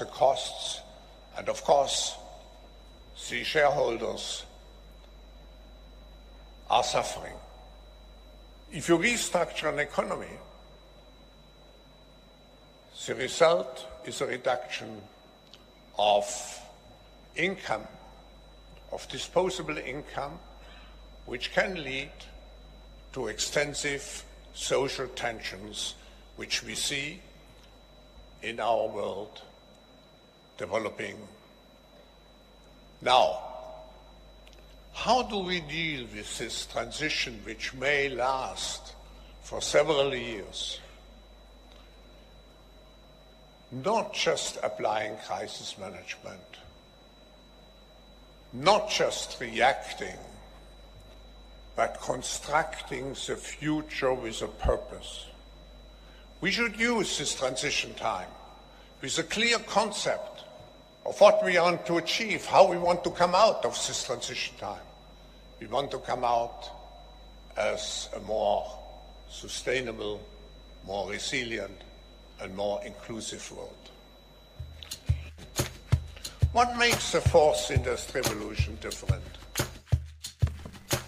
the costs, and of course, the shareholders are suffering. If you restructure an economy, the result is a reduction of income, of disposable income, which can lead to extensive social tensions, which we see in our world developing now. How do we deal with this transition, which may last for several years? Not just applying crisis management, not just reacting, but constructing the future with a purpose. We should use this transition time with a clear concept of what we want to achieve, how we want to come out of this transition time. We want to come out as a more sustainable, more resilient, and more inclusive world. What makes the fourth industrial revolution different?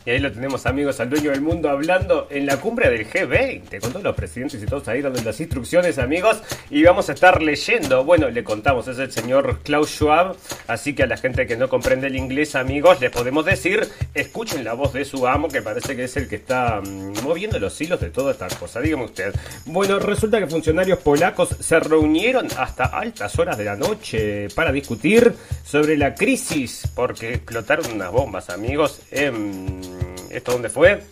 Y ahí lo tenemos, amigos, al dueño del mundo hablando en la cumbre del G20, con todos los presidentes y todos ahí dando las instrucciones, amigos. Y vamos a estar leyendo. Bueno, le contamos, es el señor Klaus Schwab. Así que a la gente que no comprende el inglés, amigos, le podemos decir: escuchen la voz de su amo, que parece que es el que está mm, moviendo los hilos de toda esta cosa. Dígame usted. Bueno, resulta que funcionarios polacos se reunieron hasta altas horas de la noche para discutir sobre la crisis, porque explotaron unas bombas, amigos, en ¿Esto dónde fue?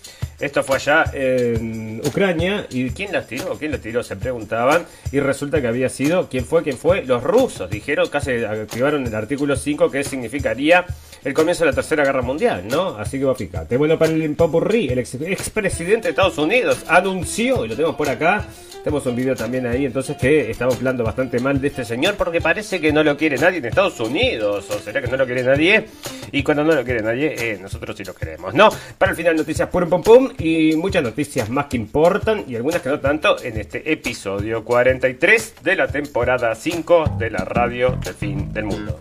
Esto fue allá en Ucrania. ¿Y quién las tiró? ¿Quién las tiró? Se preguntaban. Y resulta que había sido. ¿Quién fue? ¿Quién fue? Los rusos. Dijeron, casi activaron el artículo 5 que significaría el comienzo de la Tercera Guerra Mundial, ¿no? Así que vos fíjate. Bueno, para el Popurrí, el expresidente de Estados Unidos anunció, y lo tenemos por acá, tenemos un video también ahí, entonces que estamos hablando bastante mal de este señor porque parece que no lo quiere nadie en Estados Unidos. O será que no lo quiere nadie. Y cuando no lo quiere nadie, eh, nosotros sí lo queremos, ¿no? Para el final, noticias pum pum pum y muchas noticias más que importan y algunas que no tanto en este episodio 43 de la temporada 5 de la radio del fin del mundo.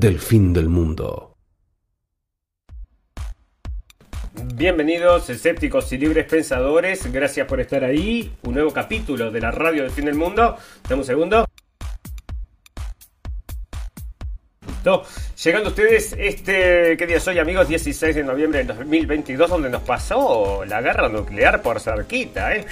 del fin del mundo. Bienvenidos, escépticos y libres pensadores. Gracias por estar ahí. Un nuevo capítulo de la radio del fin del mundo. Dame un segundo. Llegando ustedes este, ¿qué día soy amigos? 16 de noviembre del 2022, donde nos pasó la guerra nuclear por cerquita, ¿eh?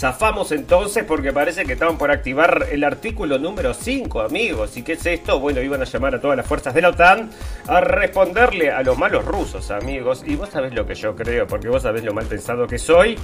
Zafamos entonces porque parece que estaban por activar el artículo número 5, amigos. ¿Y qué es esto? Bueno, iban a llamar a todas las fuerzas de la OTAN a responderle a los malos rusos, amigos. Y vos sabés lo que yo creo, porque vos sabés lo mal pensado que soy.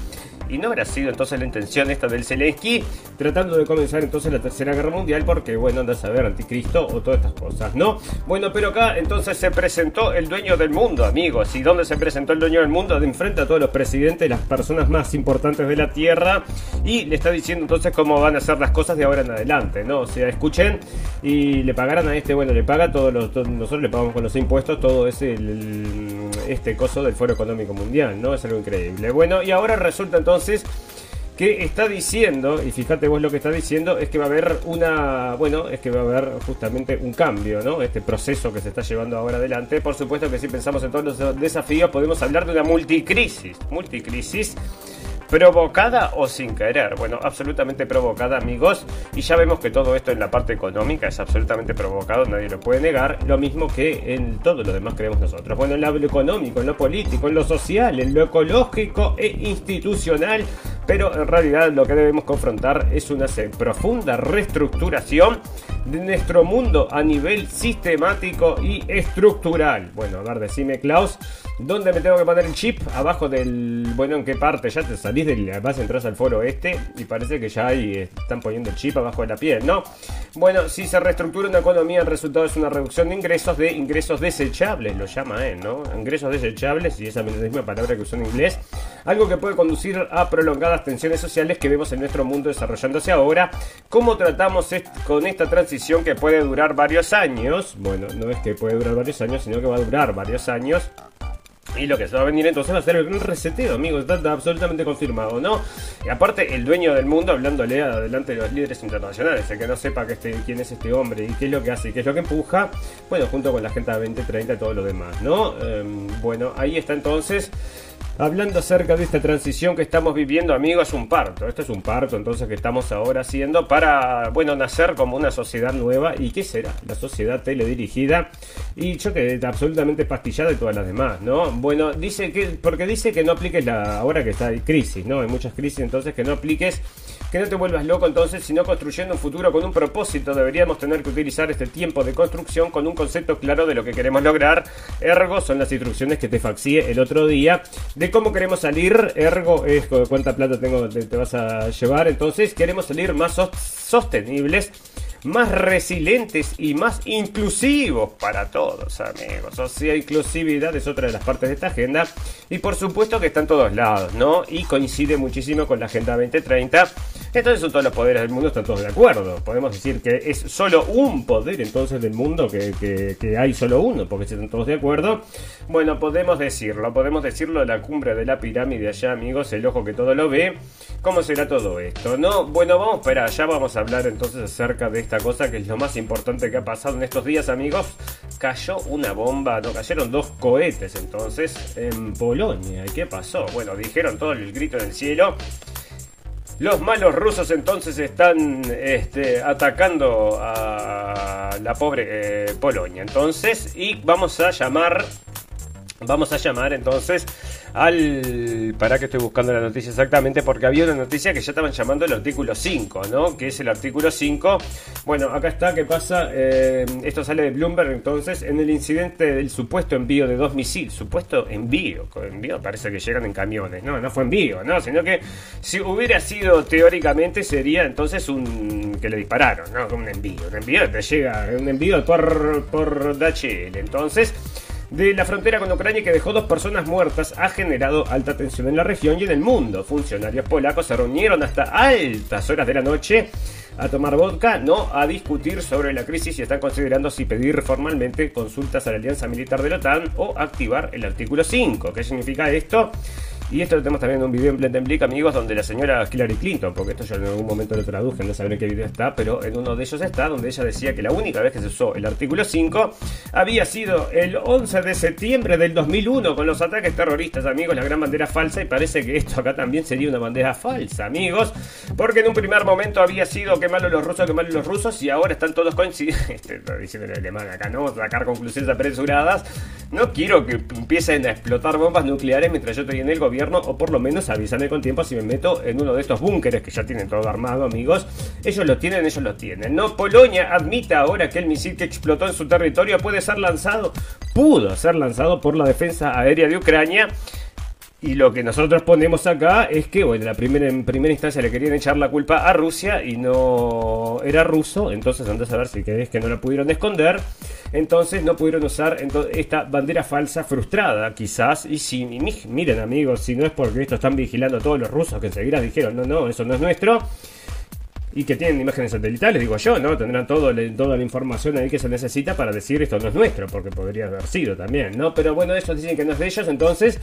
Y no habrá sido entonces la intención esta del Zelensky tratando de comenzar entonces la Tercera Guerra Mundial porque, bueno, anda a saber, anticristo o todas estas cosas, ¿no? Bueno, pero acá entonces se presentó el dueño del mundo, amigos. ¿Y dónde se presentó el dueño del mundo? De enfrente a todos los presidentes, las personas más importantes de la Tierra y le está diciendo entonces cómo van a ser las cosas de ahora en adelante, ¿no? O sea, escuchen y le pagarán a este, bueno, le paga todos los, nosotros le pagamos con los impuestos todo ese, este coso del Foro Económico Mundial, ¿no? Es algo increíble. Bueno, y ahora resulta entonces que está diciendo, y fíjate vos lo que está diciendo, es que va a haber una, bueno, es que va a haber justamente un cambio, ¿no? Este proceso que se está llevando ahora adelante. Por supuesto que si pensamos en todos los desafíos, podemos hablar de una multicrisis, multicrisis ¿Provocada o sin querer? Bueno, absolutamente provocada, amigos. Y ya vemos que todo esto en la parte económica es absolutamente provocado, nadie lo puede negar. Lo mismo que en todo lo demás creemos nosotros. Bueno, en lo económico, en lo político, en lo social, en lo ecológico e institucional. Pero en realidad lo que debemos confrontar es una profunda reestructuración de nuestro mundo a nivel sistemático y estructural. Bueno, a ver, decime, Klaus, ¿dónde me tengo que poner el chip? Abajo del. Bueno, ¿en qué parte? Ya te salís del. Vas, entras al foro este y parece que ya ahí están poniendo el chip abajo de la piel, ¿no? Bueno, si se reestructura una economía, el resultado es una reducción de ingresos de ingresos desechables, lo llama él, ¿no? Ingresos desechables, y esa misma palabra que usó en inglés, algo que puede conducir a prolongadas tensiones sociales que vemos en nuestro mundo desarrollándose ahora. ¿Cómo tratamos con esta transición que puede durar varios años? Bueno, no es que puede durar varios años, sino que va a durar varios años. Y lo que se va a venir entonces va a ser el reseteo, amigos. Está, absolutamente confirmado, ¿no? Y aparte, el dueño del mundo hablándole adelante de los líderes internacionales. El que no sepa este, quién es este hombre y qué es lo que hace y qué es lo que empuja. Bueno, junto con la gente de 2030 y todo lo demás, ¿no? Em, bueno, ahí está entonces. Hablando acerca de esta transición que estamos viviendo, amigos, es un parto. Esto es un parto, entonces, que estamos ahora haciendo para, bueno, nacer como una sociedad nueva. ¿Y qué será? La sociedad teledirigida. Y yo que absolutamente pastillada y todas las demás, ¿no? Bueno, dice que, porque dice que no apliques la, ahora que está crisis, ¿no? Hay muchas crisis, entonces que no apliques que no te vuelvas loco entonces, sino construyendo un futuro con un propósito. Deberíamos tener que utilizar este tiempo de construcción con un concepto claro de lo que queremos lograr. Ergo son las instrucciones que te faxié el otro día de cómo queremos salir. Ergo es cuánta plata tengo, te, vas a llevar. Entonces queremos salir más sostenibles más resilientes y más inclusivos para todos, amigos. O sea, inclusividad es otra de las partes de esta agenda. Y por supuesto que está en todos lados, ¿no? Y coincide muchísimo con la Agenda 2030. Entonces son todos los poderes del mundo, están todos de acuerdo. Podemos decir que es solo un poder entonces del mundo, que, hay solo uno, porque están todos de acuerdo. Bueno, podemos decirlo, podemos decirlo de la cumbre de la pirámide allá, amigos, el ojo que todo lo ve. ¿Cómo será todo esto? No, bueno, vamos para allá, vamos a hablar entonces acerca de esta cosa que es lo más importante que ha pasado en estos días, amigos. Cayó una bomba, no, cayeron dos cohetes entonces en Polonia. ¿Y qué pasó? Bueno, dijeron todo el grito en el cielo. Los malos rusos entonces están este, atacando a la pobre eh, Polonia. Entonces, y vamos a llamar, vamos a llamar entonces al... Para que estoy buscando la noticia exactamente, porque había una noticia que ya estaban llamando el artículo 5, ¿no? Que es el artículo 5. Bueno, acá está, ¿qué pasa? Eh, esto sale de Bloomberg, entonces, en el incidente del supuesto envío de dos misiles, supuesto envío, envío parece que llegan en camiones, no, no fue envío, ¿no? Sino que si hubiera sido teóricamente sería entonces un... que le dispararon, ¿no? Un envío, un envío te llega, un envío por, por DHL, entonces de la frontera con Ucrania que dejó dos personas muertas ha generado alta tensión en la región y en el mundo. Funcionarios polacos se reunieron hasta altas horas de la noche a tomar vodka, no a discutir sobre la crisis y están considerando si pedir formalmente consultas a la alianza militar de la OTAN o activar el artículo 5. ¿Qué significa esto? Y esto lo tenemos también en un video en Blendenblick, amigos, donde la señora Hillary Clinton, porque esto yo en algún momento lo traduje, no sabré en qué video está, pero en uno de ellos está, donde ella decía que la única vez que se usó el artículo 5 había sido el 11 de septiembre del 2001 con los ataques terroristas, amigos, la gran bandera falsa, y parece que esto acá también sería una bandera falsa, amigos, porque en un primer momento había sido que malo los rusos, que malo los rusos, y ahora están todos coincidiendo, este, diciendo el alemán acá, ¿no? Sacar conclusiones apresuradas. No quiero que empiecen a explotar bombas nucleares mientras yo estoy en el gobierno o por lo menos avísame con tiempo si me meto en uno de estos búnkeres que ya tienen todo armado, amigos. Ellos lo tienen, ellos lo tienen. No, Polonia admite ahora que el misil que explotó en su territorio puede ser lanzado, pudo ser lanzado por la defensa aérea de Ucrania. Y lo que nosotros ponemos acá es que, bueno, la primera, en primera instancia le querían echar la culpa a Rusia y no era ruso, entonces antes a ver si es que no la pudieron esconder. Entonces no pudieron usar esta bandera falsa frustrada, quizás. Y si, miren amigos, si no es porque esto están vigilando a todos los rusos que enseguida dijeron, no, no, eso no es nuestro. Y que tienen imágenes satelitales, digo yo, ¿no? Tendrán todo, toda la información ahí que se necesita para decir esto no es nuestro, porque podría haber sido también, ¿no? Pero bueno, ellos dicen que no es de ellos, entonces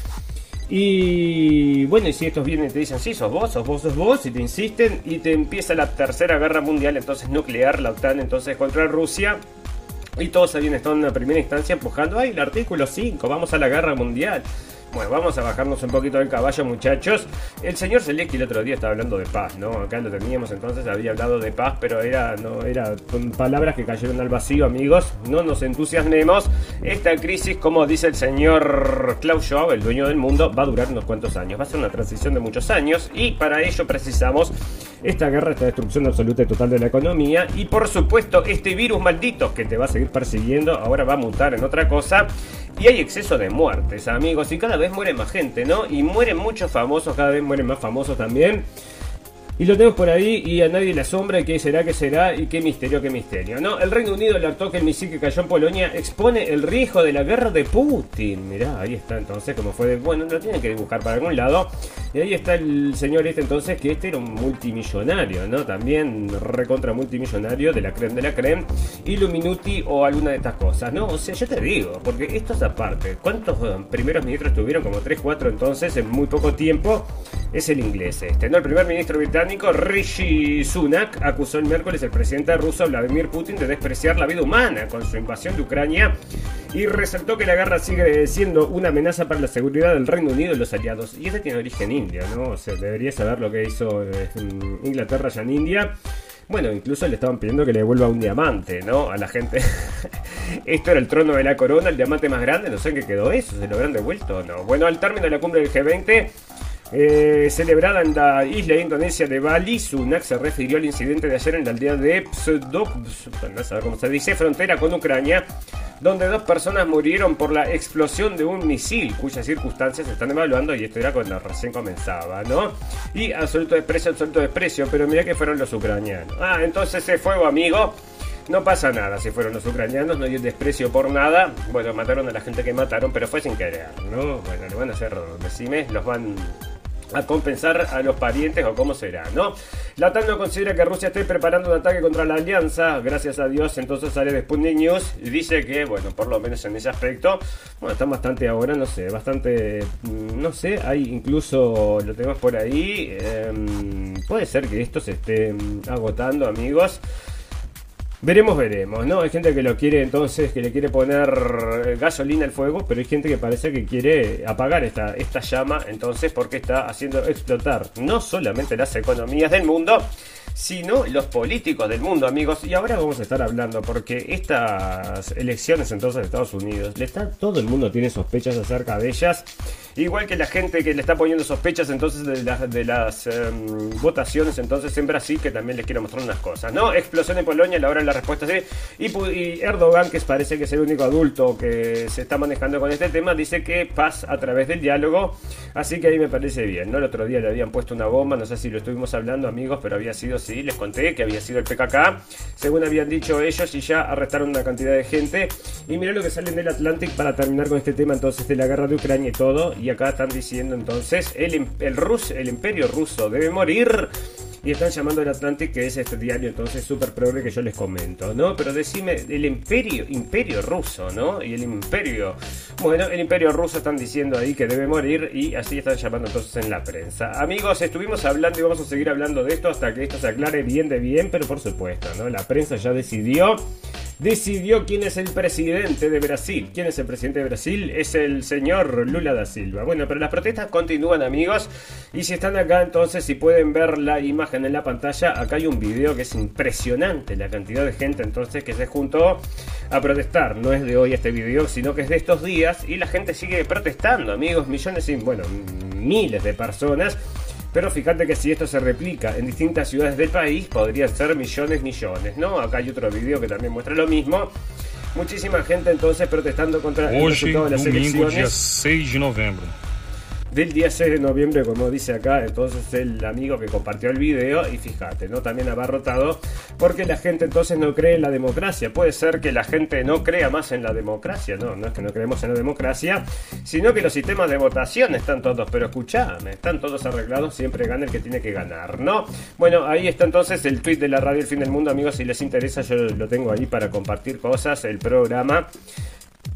y bueno, y si estos vienen y te dicen, sí, sos vos, sos vos, sos vos, y te insisten, y te empieza la tercera guerra mundial, entonces nuclear, la OTAN entonces contra Rusia, y todos habían estado en la primera instancia empujando, ay, el artículo 5, vamos a la guerra mundial. Bueno, vamos a bajarnos un poquito del caballo, muchachos. El señor Zelensky el otro día estaba hablando de paz, ¿no? Acá lo teníamos entonces, había hablado de paz, pero era, no, era palabras que cayeron al vacío, amigos. No nos entusiasmemos. Esta crisis, como dice el señor Klaus Schwab, el dueño del mundo, va a durar unos cuantos años. Va a ser una transición de muchos años y para ello precisamos esta guerra, esta destrucción absoluta y total de la economía y por supuesto este virus maldito que te va a seguir persiguiendo, ahora va a mutar en otra cosa y hay exceso de muertes, amigos, y cada vez muere más gente, ¿no? Y mueren muchos famosos, cada vez mueren más famosos también. Y lo tenemos por ahí y a nadie le asombra qué será, qué será y qué misterio, qué misterio. No, el Reino Unido alertó que el misil que cayó en Polonia expone el riesgo de la guerra de Putin. Mirá, ahí está entonces como fue de... Bueno, lo tienen que dibujar para algún lado. Y ahí está el señor este entonces que este era un multimillonario, ¿no? También recontra multimillonario de la creme de la creme. Illuminuti o alguna de estas cosas, ¿no? O sea, yo te digo, porque esto es aparte. ¿Cuántos eh, primeros ministros tuvieron? Como 3, 4 entonces en muy poco tiempo. Es el inglés este, ¿no? El primer ministro británico Rishi Sunak acusó el miércoles al presidente ruso Vladimir Putin de despreciar la vida humana con su invasión de Ucrania y resaltó que la guerra sigue siendo una amenaza para la seguridad del Reino Unido y los aliados. Y este tiene origen india, ¿no? O sea, debería saber lo que hizo eh, Inglaterra ya en India. Bueno, incluso le estaban pidiendo que le devuelva un diamante, ¿no? A la gente. Esto era el trono de la corona, el diamante más grande, no sé en qué quedó eso, ¿se lo habrán devuelto o no? Bueno, al término de la cumbre del G20, eh, celebrada en la isla indonesia de Bali, Sunak se refirió al incidente de ayer en la aldea de sé cómo se dice, frontera con Ucrania, donde dos personas murieron por la explosión de un misil, cuyas circunstancias se están evaluando y esto era cuando recién comenzaba, ¿no? Y absoluto desprecio, absoluto desprecio, pero mira que fueron los ucranianos. Ah, entonces ese fuego, amigo. No pasa nada si fueron los ucranianos, no hay desprecio por nada. Bueno, mataron a la gente que mataron, pero fue sin querer, ¿no? Bueno, le van a hacer, decime, los van a compensar a los parientes o cómo será, ¿no? La TAN no considera que Rusia esté preparando un ataque contra la alianza, gracias a Dios, entonces sale de Sputnik News y dice que, bueno, por lo menos en ese aspecto, bueno, están bastante ahora, no sé, bastante, mm, no sé, hay incluso, lo tenemos por ahí, em, puede ser que esto se esté mm, agotando, amigos. Veremos, veremos, ¿no? Hay gente que lo quiere entonces, que le quiere poner gasolina al fuego, pero hay gente que parece que quiere apagar esta, esta llama, entonces, porque está haciendo explotar no solamente las economías del mundo, sino los políticos del mundo, amigos. Y ahora vamos a estar hablando, porque estas elecciones entonces de Estados Unidos, le está, todo el mundo tiene sospechas acerca de ellas. Igual que la gente que le está poniendo sospechas entonces de, de las em, votaciones entonces en Brasil, que también les quiero mostrar unas cosas, ¿no? Explosión en Polonia, la hora la respuesta sí. Y, y, Erdogan, que parece que es el único adulto que se está manejando con este tema, dice que paz a través del diálogo. Así que ahí me parece bien, ¿no? El otro día le habían puesto una bomba, no sé si lo estuvimos hablando, amigos, pero había sido sí, les conté que había sido el PKK, según habían dicho ellos, y ya arrestaron una cantidad de gente. Y mirá lo que salen del Atlantic para terminar con este tema entonces de la guerra de Ucrania y todo. Y acá están diciendo entonces, el, el, Rus, el imperio ruso debe morir. Y están llamando al Atlantic, que es este diario entonces súper progre que yo les comento, ¿no? Pero decime, el imperio, imperio ruso, ¿no? Y el imperio, bueno, el imperio ruso están diciendo ahí que debe morir y así están llamando entonces en la prensa. Amigos, estuvimos hablando y vamos a seguir hablando de esto hasta que esto se aclare bien de bien, pero por supuesto, ¿no? La prensa ya decidió decidió quién es el presidente de Brasil. ¿Quién es el presidente de Brasil? Es el señor Lula da Silva. Bueno, pero las protestas continúan, amigos. Y si están acá, entonces, si pueden ver la imagen en la pantalla, acá hay un video que es impresionante la cantidad de gente entonces que se juntó a protestar. No es de hoy este video, sino que es de estos días. Y la gente sigue protestando, amigos. Millones y, bueno, miles de personas pero fíjate que si esto se replica en distintas ciudades del país, podrían ser millones, millones, ¿no? Acá hay otro video que también muestra lo mismo. Muchísima gente entonces protestando contra el resultado de las elecciones. dia 6 de noviembre del día 6 de noviembre, como dice acá, entonces el amigo que compartió el video, y fíjate, ¿no? También abarrotado, porque la gente entonces no cree en la democracia. Puede ser que la gente no crea más en la democracia, no, no es que no creemos en la democracia, sino que los sistemas de votación están todos, pero escuchame, están todos arreglados, siempre gana el que tiene que ganar, ¿no? Bueno, ahí está entonces el tweet de la radio El Fin del Mundo, amigos, si les interesa, yo lo tengo ahí para compartir cosas, el programa.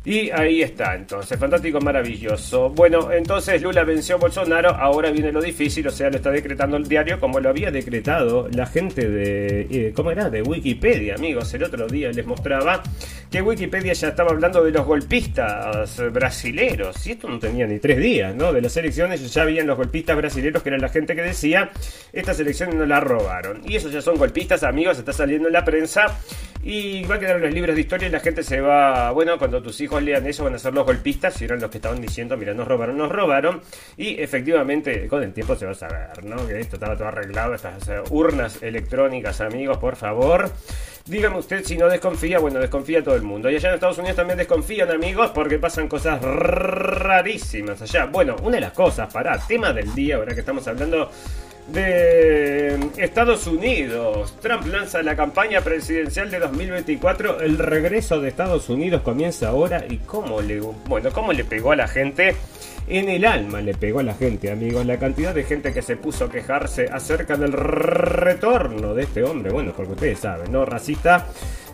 Y ahí está, entonces, fantástico, maravilloso. Bueno, entonces Lula venció a Bolsonaro, ahora viene lo difícil, o sea, lo está decretando el diario como lo había decretado la gente de, eh, ¿cómo era? De Wikipedia, amigos. El otro día les mostraba que Wikipedia ya estaba hablando de los golpistas brasileros, y esto no tenía ni tres días, ¿no? De las elecciones ya habían los golpistas brasileros, que eran la gente que decía, estas elecciones no las robaron. Y esos ya son golpistas, amigos, está saliendo en la prensa. Y va a quedar en los libros de historia y la gente se va. Bueno, cuando tus hijos lean eso, van a ser los golpistas. Si eran los que estaban diciendo, mira, nos robaron, nos robaron. Y efectivamente, con el tiempo se va a saber, ¿no? Que esto estaba todo arreglado. Estas eh, urnas electrónicas, amigos, por favor. Dígame usted si no desconfía, bueno, desconfía todo el mundo. Y allá en Estados Unidos también desconfían, amigos, porque pasan cosas rarísimas allá. Bueno, una de las cosas, para tema del día, ahora que estamos hablando de Estados Unidos. Trump lanza la campaña presidencial de 2024. El regreso de Estados Unidos comienza ahora. ¿Y cómo le, bueno, cómo le pegó a la gente? En el alma le pegó a la gente, amigos. La cantidad de gente que se puso a quejarse acerca del retorno de este hombre. Bueno, porque ustedes saben, ¿no? Racista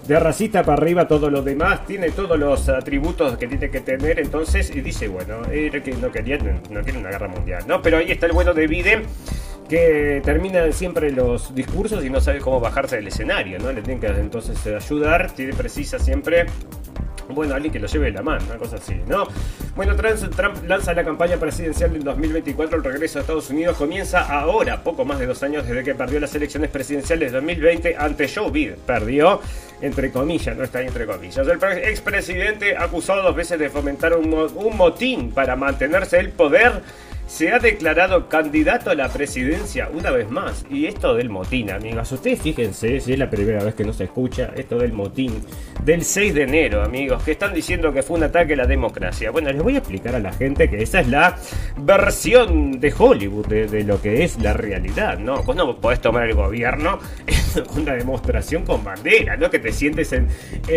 de racista para arriba todo lo demás, tiene todos los atributos que tiene que tener, entonces, y dice, bueno, no quería, no quiere una guerra mundial, ¿no? Pero ahí está el bueno de Biden, que termina siempre los discursos y no sabe cómo bajarse del escenario, ¿no? Le tienen que entonces ayudar, tiene precisa siempre bueno, alguien que lo lleve de la mano, una cosa así, ¿no? Bueno, Trump lanza la campaña presidencial del 2024, el regreso a Estados Unidos comienza ahora, poco más de dos años desde que perdió las elecciones presidenciales de 2020 ante Joe Biden. Perdió, entre comillas, no está entre comillas. El expresidente acusado dos veces de fomentar un motín para mantenerse el poder se ha declarado candidato a la presidencia una vez más. Y esto del motín, amigas. Ustedes fíjense, si es la primera vez que no se escucha, esto del motín del 6 de enero, amigos, que están diciendo que fue un ataque a la democracia. Bueno, les voy a explicar a la gente que esa es la versión de Hollywood de, lo que es la realidad, ¿no? Vos no podés tomar el gobierno en una demostración con bandera, ¿no? Que te sientes en,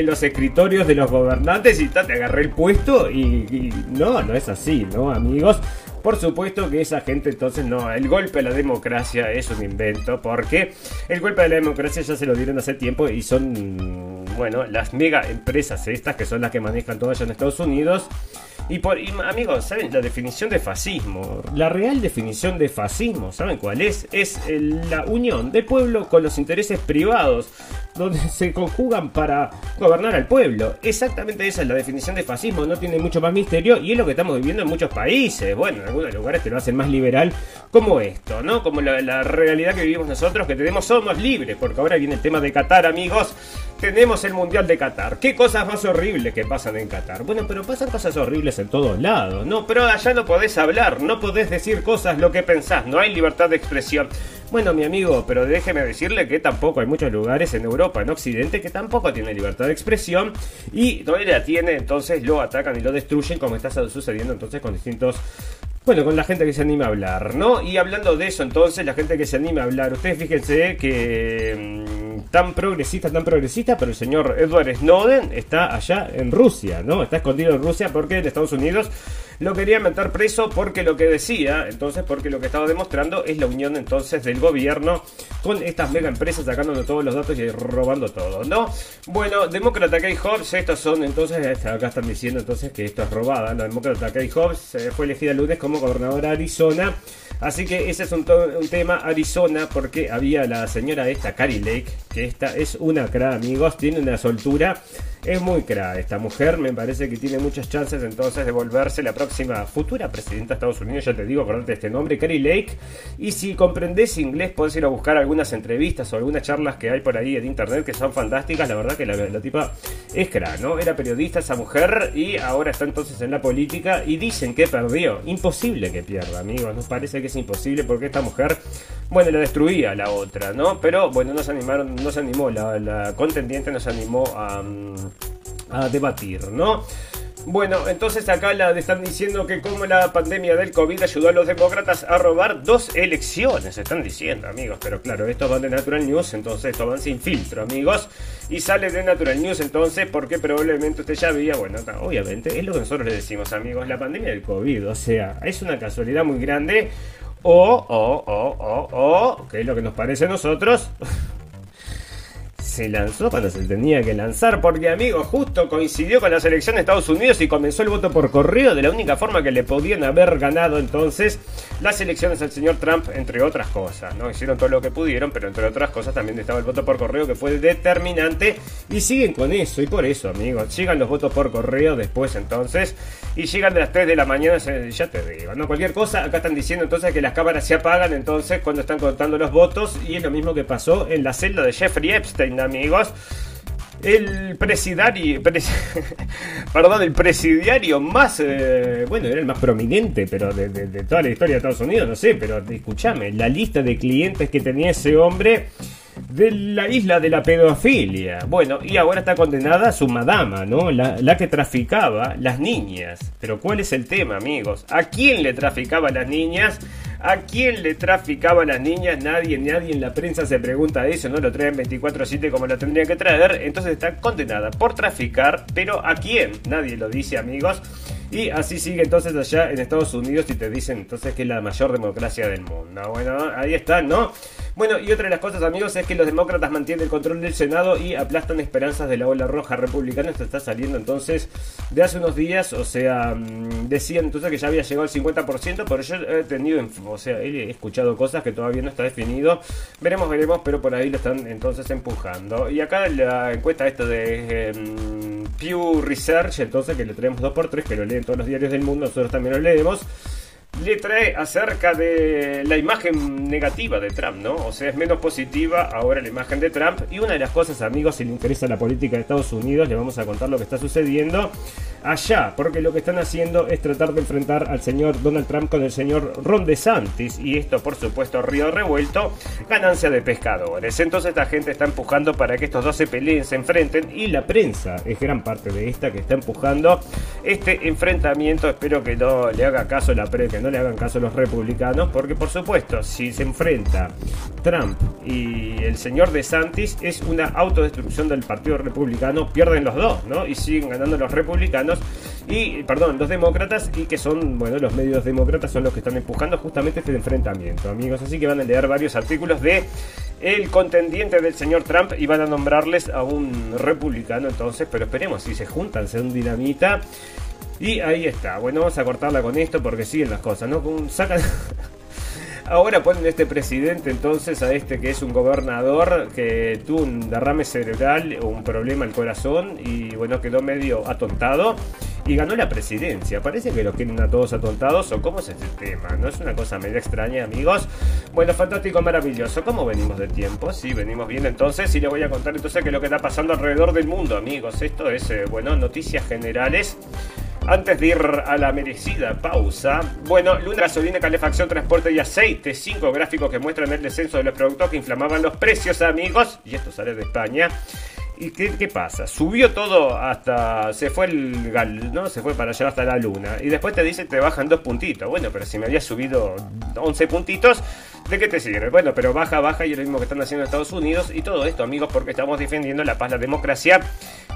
los escritorios de los gobernantes y te agarré el puesto y, y no, no es así, ¿no, amigos? Por supuesto que esa gente entonces no, el golpe a la democracia es un invento, porque el golpe a la democracia ya se lo dieron hace tiempo y son, bueno, las mega empresas estas que son las que manejan todo allá en Estados Unidos. Y, por, amigos, ¿saben la definición de fascismo? La real definición de fascismo, ¿saben cuál es? Es la unión del pueblo con los intereses privados donde se conjugan para gobernar al pueblo. Exactamente esa es la definición de fascismo, no tiene mucho más misterio y es lo que estamos viviendo en muchos países. Bueno, en algunos lugares te lo hacen más liberal como esto, ¿no? Como la, la realidad que vivimos nosotros, que tenemos somos libres, porque ahora viene el tema de Qatar, amigos. Tenemos el Mundial de Qatar. ¿Qué cosas más horribles que pasan en Qatar? Bueno, pero pasan cosas horribles en todos lados, ¿no? Pero allá no podés hablar, no podés decir cosas lo que pensás, no hay libertad de expresión. Bueno, mi amigo, pero déjeme decirle que tampoco hay muchos lugares en Europa, en Occidente, que tampoco tienen libertad de expresión y donde la tiene, entonces lo atacan y lo destruyen, como está sucediendo entonces con distintos bueno, con la gente que se anima a hablar, ¿no? Y hablando de eso, entonces, la gente que se anima a hablar, ustedes fíjense que mm, tan progresista, tan progresista, pero el señor Edward Snowden está allá en Rusia, ¿no? Está escondido en Rusia porque en Estados Unidos lo quería meter preso porque lo que decía, entonces, porque lo que estaba demostrando es la unión entonces del gobierno con estas mega empresas sacándole todos los datos y robando todo, ¿no? Bueno, Demócrata Kay Hobbs, estos son entonces, acá están diciendo entonces que esto es robada, ¿no? Demócrata Kay Hobbs eh, fue elegida el lunes como gobernadora de Arizona. Así que ese es un, un, tema Arizona porque había la señora esta, Carrie Lake, esta es una cra, amigos, tiene una soltura es muy cra esta mujer, me parece que tiene muchas chances entonces de volverse la próxima futura presidenta de Estados Unidos, ya te digo, acordate de este nombre, Carrie Lake. Y si comprendes inglés, puedes ir a buscar algunas entrevistas o algunas charlas que hay por ahí en internet que son fantásticas. La verdad que la, la tipa es cra, ¿no? Era periodista esa mujer y ahora está entonces en la política y dicen que perdió. Imposible que pierda, amigos. Nos parece que es imposible porque esta mujer, bueno, la destruía la otra, ¿no? Pero bueno, no se animaron, no se animó, la, contendiente nos animó a. Mm, a debatir, ¿no? Bueno, entonces acá la están diciendo que como la pandemia del COVID ayudó a los demócratas a robar dos elecciones, están diciendo amigos, pero claro, esto van de Natural News, entonces esto van sin filtro amigos, y sale de Natural News entonces porque probablemente usted ya veía, bueno, obviamente es lo que nosotros le decimos amigos, la pandemia del COVID, o sea, es una casualidad muy grande, o, o, o, o, o, que es lo que nos parece a nosotros, se lanzó cuando se tenía que lanzar, porque amigo, justo coincidió con la selección de Estados Unidos y comenzó el voto por correo de la única forma que le podían haber ganado entonces las elecciones al señor Trump, entre otras cosas, ¿no? Hicieron todo lo que pudieron, pero entre otras cosas también estaba el voto por correo que fue determinante y siguen con eso, y por eso, amigos, llegan los votos por correo después entonces, y llegan de las 3 de la mañana, ya te digo, ¿no? Cualquier cosa, acá están diciendo entonces que las cámaras se apagan entonces cuando están contando los votos, y es lo mismo que pasó en la celda de Jeffrey Epstein, amigos. el presidario, perdón, el presidiario más, eh, bueno, era el más prominente, pero de, de, toda la historia de Estados Unidos, no sé, pero escúchame, la lista de clientes que tenía ese hombre de la isla de la pedofilia. Bueno, y ahora está condenada su madama, ¿no? La, la, que traficaba las niñas. Pero ¿cuál es el tema, amigos? ¿A quién le traficaba las niñas? ¿A quién le traficaba las niñas? Nadie, nadie en la prensa se pregunta eso, no lo traen 24-7 como lo tendría que traer. Entonces está condenada por traficar, pero ¿a quién? Nadie lo dice, amigos. Y así sigue entonces allá en Estados Unidos y te dicen entonces que es la mayor democracia del mundo. Bueno, ahí está, ¿no? Bueno, y otra de las cosas, amigos, es que los demócratas mantienen el control del Senado y aplastan esperanzas de la ola roja republicana. Esto está saliendo entonces de hace unos días, o sea, mm, decían entonces que ya había llegado al 50%, pero yo he tenido, o sea, he escuchado cosas que todavía no está definido. Veremos, veremos, pero por ahí lo están entonces empujando. Y acá la encuesta esta de em, Pew Research, entonces que le traemos 2x3, que lo leen todos los diarios del mundo, nosotros también lo leemos le trae acerca de la imagen negativa de Trump, ¿no? O sea, es menos positiva ahora la imagen de Trump. Y una de las cosas, amigos, si le interesa la política de Estados Unidos, le vamos a contar lo que está sucediendo allá, porque lo que están haciendo es tratar de enfrentar al señor Donald Trump con el señor Ron DeSantis. Y esto, por supuesto, río revuelto, ganancia de pescadores. Entonces, esta gente está empujando para que estos dos se peleen, se enfrenten. Y la prensa es gran parte de esta que está empujando este enfrentamiento. Espero que no le haga caso la prensa, no le hagan caso los republicanos, porque por supuesto, si se enfrenta Trump y el señor DeSantis, es una autodestrucción del Partido Republicano, pierden los dos, ¿no? Y siguen ganando los republicanos y, perdón, los demócratas, y que son, bueno, los medios demócratas son los que están empujando justamente este enfrentamiento, amigos. Así que van a leer varios artículos de el contendiente del señor Trump y van a nombrarles a un republicano entonces, pero esperemos si se juntan, se un dinamita y ahí está. Bueno, vamos a cortarla con esto porque siguen las cosas, ¿no? Sacan. Ahora ponen este presidente entonces a este que es un gobernador que tuvo un derrame cerebral un problema al corazón y bueno, quedó medio atontado y ganó la presidencia. Parece que lo tienen a todos atontados o cómo es este tema, ¿no? Es una cosa medio extraña, amigos. Bueno, fantástico, maravilloso. ¿Cómo venimos de tiempo? Sí, venimos bien entonces y les voy a contar entonces qué es lo que está pasando alrededor del mundo, amigos. Esto es, eh, bueno, noticias generales. Antes de ir a la merecida pausa, bueno, luna, gasolina, calefacción, transporte y aceite. Cinco gráficos que muestran el descenso de los productos que inflamaban los precios, amigos. Y esto sale de España. ¿Y qué, pasa? Subió todo hasta. Se fue el gal, ¿no? Se fue para allá hasta la luna. Y después te dice te bajan dos puntitos. Bueno, pero si me había subido 11 puntitos, ¿de qué te sirve? Bueno, pero baja, baja y es lo mismo que están haciendo en Estados Unidos. Y todo esto, amigos, porque estamos defendiendo la paz, la democracia.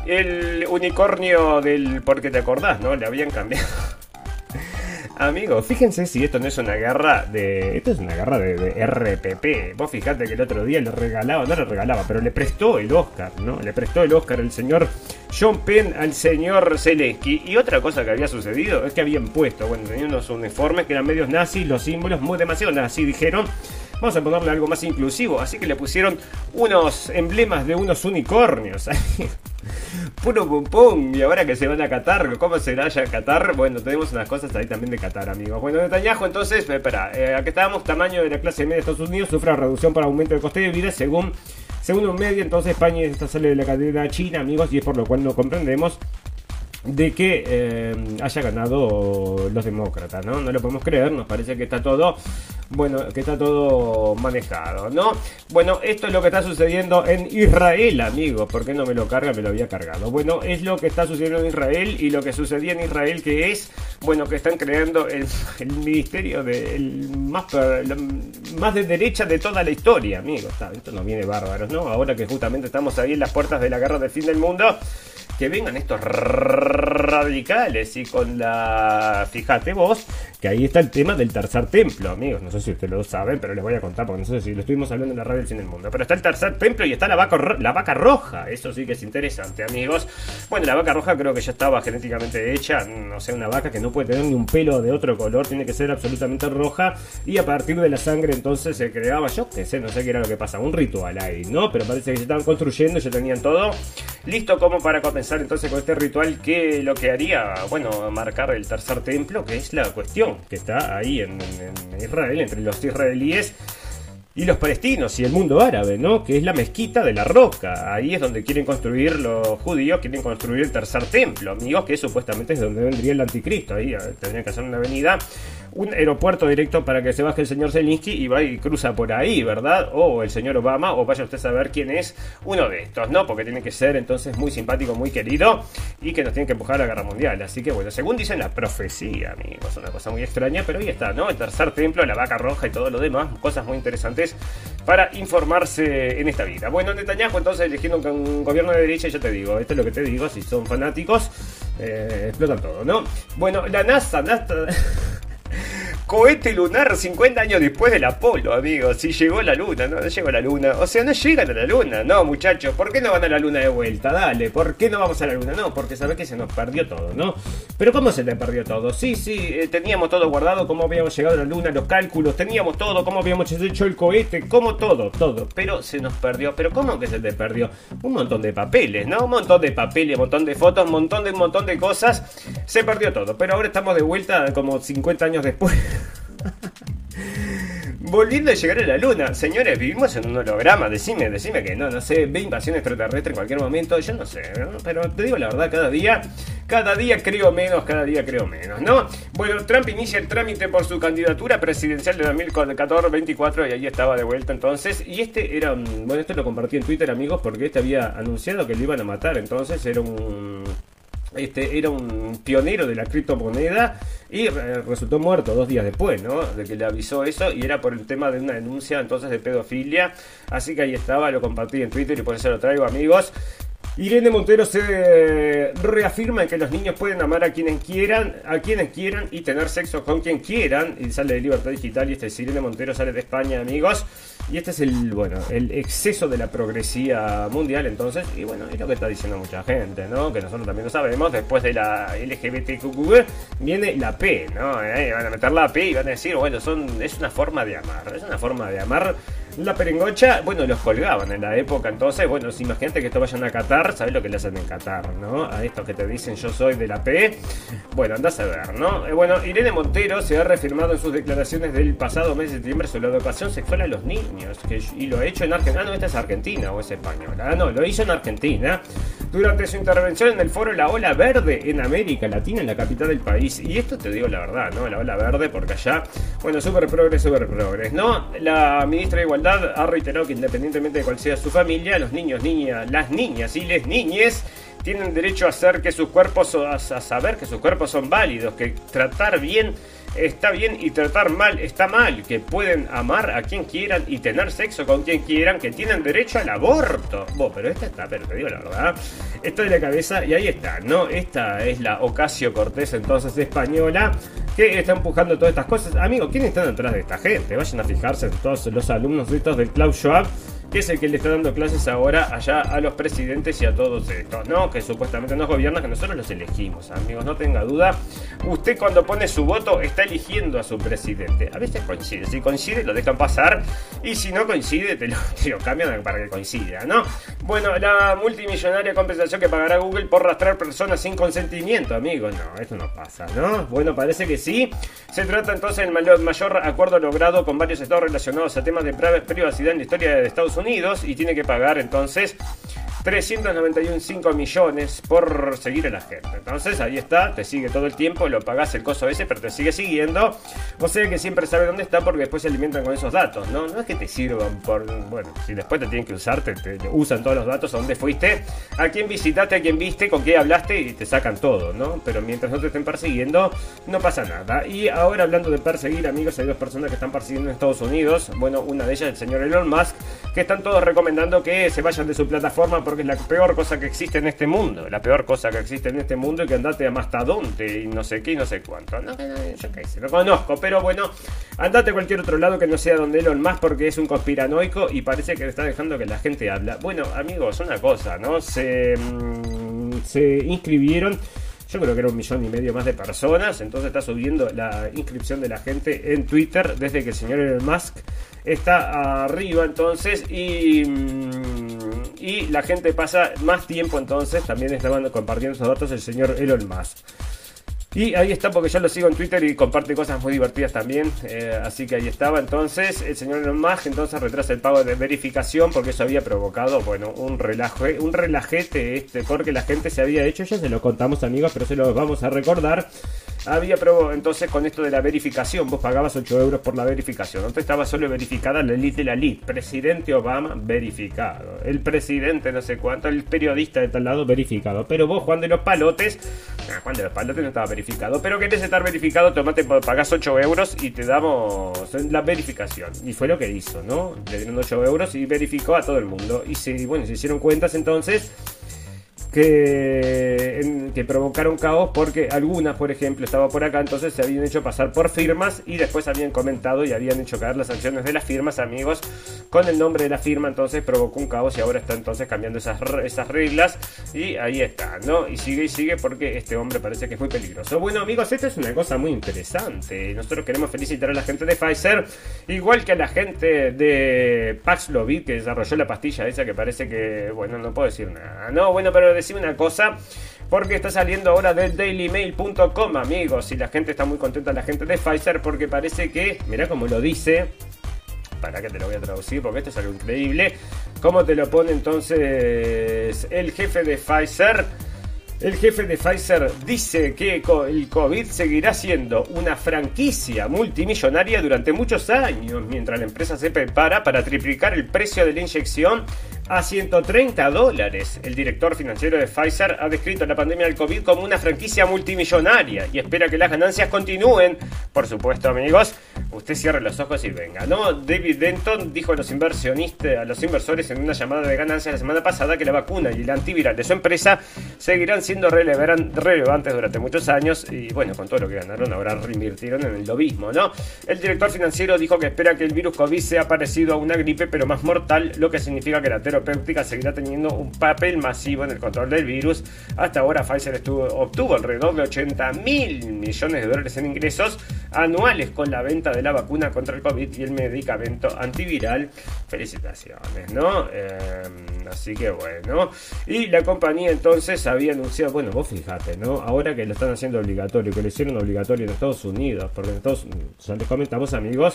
El unicornio del. Porque te acordás, ¿no? Le habían cambiado. Amigos, fíjense si esto no es una guerra de. Esto es una guerra de, RPP. Vos fijate que el otro día le regalaba, no le regalaba, pero le prestó el Oscar, ¿no? Le prestó el Oscar el señor John Penn al señor Zelensky. Y otra cosa que había sucedido es que habían puesto, bueno, tenían unos uniformes que eran medios nazis, los símbolos muy demasiado nazis, dijeron. Vamos a ponerle algo más inclusivo, así que le pusieron unos emblemas de unos unicornios. Puro pum pum. Y ahora que se van a Qatar, ¿cómo será ya Qatar? Bueno, tenemos unas cosas ahí también de Qatar, amigos. Bueno, Netanyahu, entonces, espera, eh, aquí estábamos, tamaño de la clase media de Estados Unidos sufre reducción por aumento de coste de vida según, según un medio. Entonces, España está sale de la cadena china, amigos, y es por lo cual no comprendemos de que eh, haya ganado los demócratas, ¿no? No lo podemos creer, nos parece que está todo, bueno, que está todo manejado, ¿no? Bueno, esto es lo que está sucediendo en Israel, amigos, ¿por qué no me lo carga? Me lo había cargado. Bueno, es lo que está sucediendo en Israel y lo que sucedía en Israel que es, bueno, que están creando el, ministerio de, más, más de derecha de toda la historia, amigos. Esto no viene bárbaro, ¿no? Ahora que justamente estamos ahí en las puertas de la guerra del fin del mundo que vengan estos radicales y con la... Fíjate vos, que ahí está el tema del tercer templo, amigos. No sé si ustedes lo saben, pero les voy a contar porque no sé si lo estuvimos hablando en la radio del cine del mundo. Pero está el tercer templo y está la vaca, la vaca roja. Eso sí que es interesante, amigos. Bueno, la vaca roja creo que ya estaba genéticamente hecha. No sé, una vaca que no puede tener ni un pelo de otro color, tiene que ser absolutamente roja. Y a partir de la sangre entonces se creaba, yo qué sé, no sé qué era lo que pasa, un ritual ahí, ¿no? Pero parece que se estaban construyendo, ya tenían todo listo como para compensar entonces con este ritual que lo que haría, bueno, marcar el tercer templo, que es la cuestión que está ahí en, Israel, entre los israelíes y los palestinos y el mundo árabe, ¿no? Que es la mezquita de la roca. Ahí es donde quieren construir los judíos, quieren construir el tercer templo, amigos, que supuestamente es donde vendría el anticristo. Ahí eh, tendrían que hacer una avenida, un aeropuerto directo para que se baje el señor Zelensky y va y cruza por ahí, ¿verdad? O el señor Obama, o vaya usted a saber quién es uno de estos, ¿no? Porque tiene que ser entonces muy simpático, muy querido y que nos tiene que empujar a la guerra mundial. Así que bueno, según dicen la profecía, amigos, una cosa muy extraña, pero ahí está, ¿no? El tercer templo, la vaca roja y todo lo demás, cosas muy interesantes para informarse en esta vida. Bueno, Netanyahu entonces eligiendo un gobierno de derecha, ya te digo, esto es lo que te digo, si son fanáticos, eh, explotan todo, ¿no? Bueno, la NASA, NASA cohete lunar 50 años después del Apolo, amigos. Si llegó la luna, no, no llegó la luna. O sea, no llegan a la luna. No, muchachos, ¿por qué no van a la luna de vuelta? Dale, ¿por qué no vamos a la luna? No, porque sabes que se nos perdió todo, ¿no? Pero ¿cómo se te perdió todo? Sí, sí, eh, teníamos todo guardado, cómo habíamos llegado a la luna, los cálculos, teníamos todo, cómo habíamos hecho el cohete, como todo, todo. Pero se nos perdió. ¿Pero cómo que se te perdió? Un montón de papeles, ¿no? Un montón de papeles, un montón de fotos, un montón de un montón de cosas. Se perdió todo. Pero ahora estamos de vuelta como 50 años después. Volviendo a llegar a la luna, señores, vivimos en un holograma, decime, decime que no, no sé, ve invasión extraterrestre en cualquier momento, yo no sé, pero te digo la verdad, cada día, cada día creo menos, cada día creo menos, ¿no? Bueno, Trump inicia el trámite por su candidatura presidencial de 2014-24 y ahí estaba de vuelta entonces, y este era, bueno, esto lo compartí en Twitter amigos porque este había anunciado que lo iban a matar, entonces era un este era un pionero de la criptomoneda y resultó muerto dos días después, ¿no? De que le avisó eso y era por el tema de una denuncia entonces de pedofilia. Así que ahí estaba, lo compartí en Twitter y por eso lo traigo, amigos. Irene Montero se reafirma que los niños pueden amar a quienes quieran, a quienes quieran y tener sexo con quien quieran. Y sale de Libertad Digital y este es Irene Montero, sale de España, amigos. Y este es el, bueno, el exceso de la progresía mundial, entonces, y bueno, es lo que está diciendo mucha gente, ¿no? Que nosotros también lo sabemos, después de la LGBTQ viene la P, ¿no? Eh, van a meter la P y van a decir, bueno, son, es una forma de amar, es una forma de amar la perengocha, bueno, los colgaban en la época, entonces, bueno, imagínate que esto vayan a Qatar, ¿sabes lo que le hacen en Qatar, no? A estos que te dicen yo soy de la P, bueno, andás a ver, ¿no? Eh, bueno, Irene Montero se ha reafirmado en sus declaraciones del pasado mes de septiembre sobre la educación sexual a los niños, y lo ha hecho en Argentina, ah, no, esta es Argentina o es española, ah, no, lo hizo en Argentina, durante su intervención en el foro La Ola Verde en América Latina, en la capital del país, y esto te digo la verdad, ¿no? La Ola Verde, porque allá, bueno, súper progres, súper progres, ¿no? La ministra de Igualdad ha reiterado que independientemente de cuál sea su familia, los niños, niñas, las niñas y les niñes tienen derecho a hacer que sus cuerpos, a saber que sus cuerpos son válidos, que tratar bien está bien y tratar mal está mal, que pueden amar a quien quieran y tener sexo con quien quieran, que tienen derecho al aborto. Vos, pero esta está, pero te digo la verdad, está de la cabeza y ahí está, ¿no? Esta es la Ocasio Cortés entonces española que está empujando todas estas cosas. Amigos, ¿quiénes están detrás de esta gente? Vayan a fijarse en todos los alumnos estos del Klaus Schwab que es el que le está dando clases ahora allá a los presidentes y a todos estos, ¿no? Que supuestamente nos gobierna, que nosotros los elegimos, amigos, no tenga duda. Usted cuando pone su voto está eligiendo a su presidente. A veces coincide, si coincide lo dejan pasar y si no coincide te lo, cambian para que coincida, ¿no? Bueno, la multimillonaria compensación que pagará Google por rastrear personas sin consentimiento, amigos, no, esto no pasa, ¿no? Bueno, parece que sí. Se trata entonces del mayor acuerdo logrado con varios estados relacionados a temas de privacidad en la historia de Estados Unidos Unidos y tiene que pagar entonces 391,5 millones por seguir a la gente. Entonces ahí está, te sigue todo el tiempo, lo pagas el coso ese, pero te sigue siguiendo. O sea que siempre sabe dónde está porque después se alimentan con esos datos, ¿no? No es que te sirvan por. Bueno, si después te tienen que usar, te, usan todos los datos a dónde fuiste, a quién visitaste, a quién viste, con qué hablaste y te sacan todo, ¿no? Pero mientras no te estén persiguiendo, no pasa nada. Y ahora hablando de perseguir, amigos, hay dos personas que están persiguiendo en Estados Unidos. Bueno, una de ellas, el señor Elon Musk, que están todos recomendando que se vayan de su plataforma porque es la peor cosa que existe en este mundo. La peor cosa que existe en este mundo es que andate a mastodonte y no sé qué y no sé cuánto. No, yo qué sé, lo conozco, pero bueno, andate a cualquier otro lado que no sea donde Elon más porque es un conspiranoico y parece que está dejando que la gente habla. Bueno, amigos, una cosa, ¿no? Se, mm, se inscribieron yo creo que era un millón y medio más de personas, entonces está subiendo la inscripción de la gente en Twitter desde que el señor Elon Musk está arriba entonces y, mm, y la gente pasa más tiempo entonces, también estaban compartiendo esos datos el señor Elon Musk. Y ahí está, porque yo lo sigo en Twitter y comparte cosas muy divertidas también. Eh, así que ahí estaba. Entonces, el señor Elon Musk entonces retrasa el pago de verificación porque eso había provocado, bueno, un relaje, un relajete este, porque la gente se había hecho, ya se lo contamos amigos, pero se lo vamos a recordar. Había probado entonces con esto de la verificación, vos pagabas 8 euros por la verificación. Antes estaba solo verificada la elite de la elite. Presidente Obama verificado. El presidente no sé cuánto, el periodista de tal lado verificado. Pero vos, Juan de los Palotes, ah, Juan de los Palotes no estaba verificado. Pero querés estar verificado, tomate, pagás 8 euros y te damos la verificación. Y fue lo que hizo, ¿no? Le dieron 8 euros y verificó a todo el mundo. Y si, bueno, se hicieron cuentas entonces que, provocaron caos porque algunas, por ejemplo, estaba por acá, entonces se habían hecho pasar por firmas y después habían comentado y habían hecho caer las sanciones de las firmas, amigos, con el nombre de la firma, entonces provocó un caos y ahora está entonces cambiando esas, esas reglas y ahí está, ¿no? Y sigue y sigue porque este hombre parece que es muy peligroso. Bueno, amigos, esta es una cosa muy interesante. Nosotros queremos felicitar a la gente de Pfizer, igual que a la gente de Paxlovid que desarrolló la pastilla esa que parece que, bueno, no puedo decir nada. No, bueno, pero decime una cosa. Porque está saliendo ahora del dailymail.com, amigos. Y la gente está muy contenta, la gente de Pfizer, porque parece que, mira cómo lo dice. Para que te lo voy a traducir, porque esto es algo increíble. ¿Cómo te lo pone entonces el jefe de Pfizer? El jefe de Pfizer dice que el COVID seguirá siendo una franquicia multimillonaria durante muchos años, mientras la empresa se prepara para triplicar el precio de la inyección a 130 dólares. El director financiero de Pfizer ha descrito la pandemia del COVID como una franquicia multimillonaria y espera que las ganancias continúen. Por supuesto, amigos, usted cierre los ojos y venga, ¿no? David Denton dijo a los inversionistas, a los inversores en una llamada de ganancias la semana pasada que la vacuna y el antiviral de su empresa seguirán siendo relevantes durante muchos años y bueno, con todo lo que ganaron ahora reinvirtieron en el lobismo, ¿no? El director financiero dijo que espera que el virus COVID sea parecido a una gripe pero más mortal, lo que significa que la terapéutica seguirá teniendo un papel masivo en el control del virus. Hasta ahora Pfizer estuvo, obtuvo alrededor de 80 mil millones de dólares en ingresos anuales con la venta de la vacuna contra el COVID y el medicamento antiviral. Felicitaciones, ¿no? Em, así que bueno. Y la compañía entonces había anunciado, bueno, vos fijate, ¿no? Ahora que lo están haciendo obligatorio, que lo hicieron obligatorio en Estados Unidos, porque en Estados ya les comentamos amigos,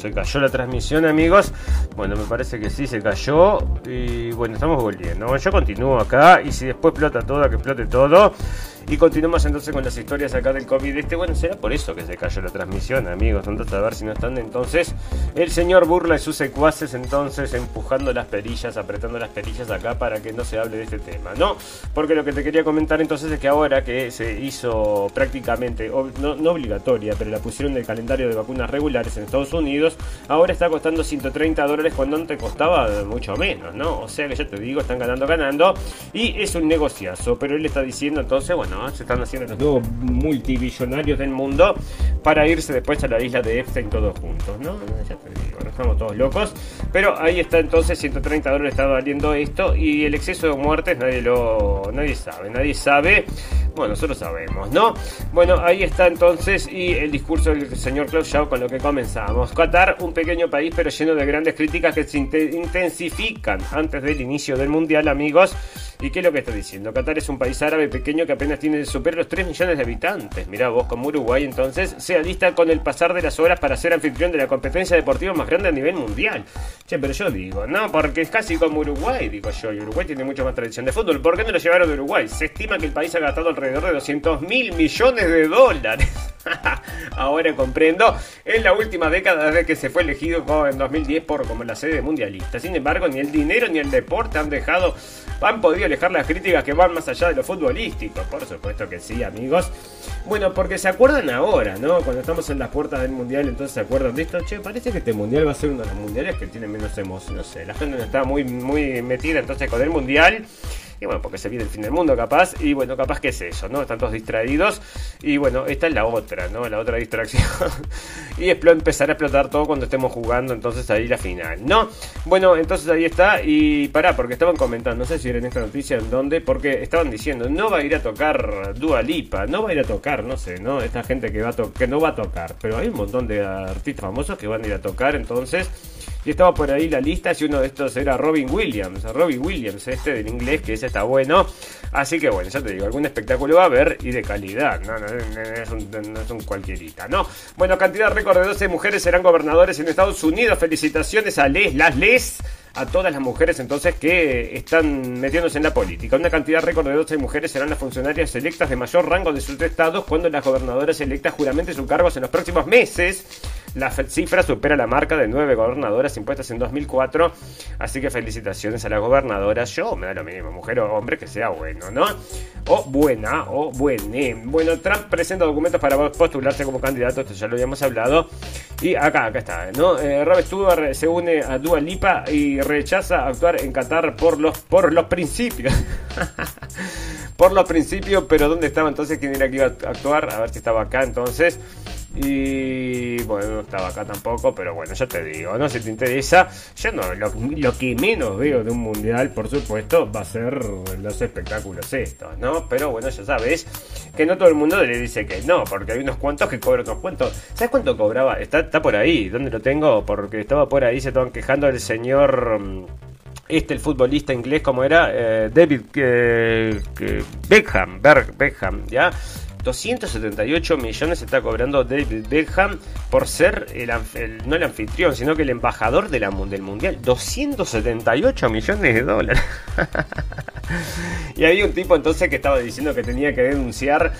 se cayó la transmisión, amigos. Bueno, me parece que sí, se cayó. Y bueno, estamos volviendo. Yo continúo acá y si después explota todo, que explote todo. Y continuamos entonces con las historias acá del COVID. Este, bueno, será por eso que se cayó la transmisión, amigos. Entonces, a ver si no están entonces el señor Burla y sus secuaces entonces empujando las perillas, apretando las perillas acá para que no se hable de este tema, ¿no? Porque lo que te quería comentar entonces es que ahora que se hizo prácticamente, no, no obligatoria, pero la pusieron del calendario de vacunas regulares en Estados Unidos, ahora está costando 130 dólares cuando antes costaba mucho menos, ¿no? O sea que ya te digo, están ganando, ganando. Y es un negociazo, pero él está diciendo entonces, bueno, se están haciendo los nuevos multibillonarios del mundo para irse después a la isla de Epstein todos juntos, ¿no? Ya te digo, no estamos todos locos. Pero ahí está entonces, 130 dólares está valiendo esto y el exceso de muertes nadie lo nadie sabe, nadie sabe. Bueno, nosotros sabemos, ¿no? Bueno, ahí está entonces y el discurso del señor Klaus Schwab con lo que comenzamos. Qatar, un pequeño país pero lleno de grandes críticas que se intensifican antes del inicio del Mundial, amigos. ¿Y qué es lo que está diciendo? Qatar es un país árabe pequeño que apenas tiene supera los 3 millones de habitantes. Mirá vos, como Uruguay entonces se alista con el pasar de las horas para ser anfitrión de la competencia deportiva más grande a nivel mundial. Che, pero yo digo, no, porque es casi como Uruguay, digo yo, y Uruguay tiene mucho más tradición de fútbol. ¿Por qué no lo llevaron de Uruguay? Se estima que el país ha gastado alrededor de 200 mil millones de dólares. Ahora comprendo, en la última década desde que se fue elegido en 2010 por como la sede mundialista. Sin embargo, ni el dinero ni el deporte han dejado, han podido alejar las críticas que van más allá de lo futbolístico. Por supuesto que sí, amigos. Bueno, porque se acuerdan ahora, ¿no? Cuando estamos en las puertas del mundial, entonces se acuerdan de esto. Che, parece que este mundial va a ser uno de los mundiales que tiene menos emoción. No sé, la gente no está muy, muy metida entonces con el mundial. Y bueno, porque se viene el fin del mundo capaz. Y bueno, capaz que es eso, ¿no? Están todos distraídos. Y bueno, esta es la otra, ¿no? La otra distracción. y empezar a explotar todo cuando estemos jugando. Entonces ahí la final, ¿no? Bueno, entonces ahí está. Y pará, porque estaban comentando, no sé si era en esta noticia en dónde, porque estaban diciendo, no va a ir a tocar Dua Lipa, no va a ir a tocar, no sé, ¿no? Esta gente que, va que no va a tocar. Pero hay un montón de artistas famosos que van a ir a tocar, entonces y estaba por ahí la lista, si uno de estos era Robin Williams, Robin Williams, este del inglés, que ese está bueno. Así que bueno, ya te digo, algún espectáculo va a haber y de calidad, no, no, es, un, no es un cualquierita, ¿no? Bueno, cantidad récord de 12 mujeres serán gobernadores en Estados Unidos. Felicitaciones a Les, las Les a todas las mujeres entonces que están metiéndose en la política. Una cantidad récord de 12 mujeres serán las funcionarias electas de mayor rango de sus estados cuando las gobernadoras electas juramente sus cargos en los próximos meses. La cifra supera la marca de nueve gobernadoras impuestas en 2004. Así que felicitaciones a las gobernadoras. Yo me da lo mismo, mujer o hombre, que sea bueno, ¿no? O buena, o buene. Bueno, Trump presenta documentos para postularse como candidato. Esto ya lo habíamos hablado. Y acá, acá está, ¿no? Eh, Rob se une a Dua Lipa y rechaza actuar en Qatar por los, por los principios. por los principios, pero ¿dónde estaba entonces? ¿Quién era que iba a actuar? A ver si estaba acá entonces. Y bueno, no estaba acá tampoco, pero bueno, ya te digo, ¿no? Si te interesa, yo no, lo, que menos veo de un mundial, por supuesto, va a ser los espectáculos estos, ¿no? Pero bueno, ya sabes que no todo el mundo le dice que no, porque hay unos cuantos que cobran otros cuantos. ¿Sabes cuánto cobraba? Está, está por ahí, ¿dónde lo tengo? Porque estaba por ahí, se estaban quejando el señor mm, este, el futbolista inglés, como era, eh, David eh, Beckham, Beckham, ¿ya? 278 millones está cobrando David Beckham por ser el, no el anfitrión, sino que el embajador de la, del mundial. 278 millones de dólares. y había un tipo entonces que estaba diciendo que tenía que denunciar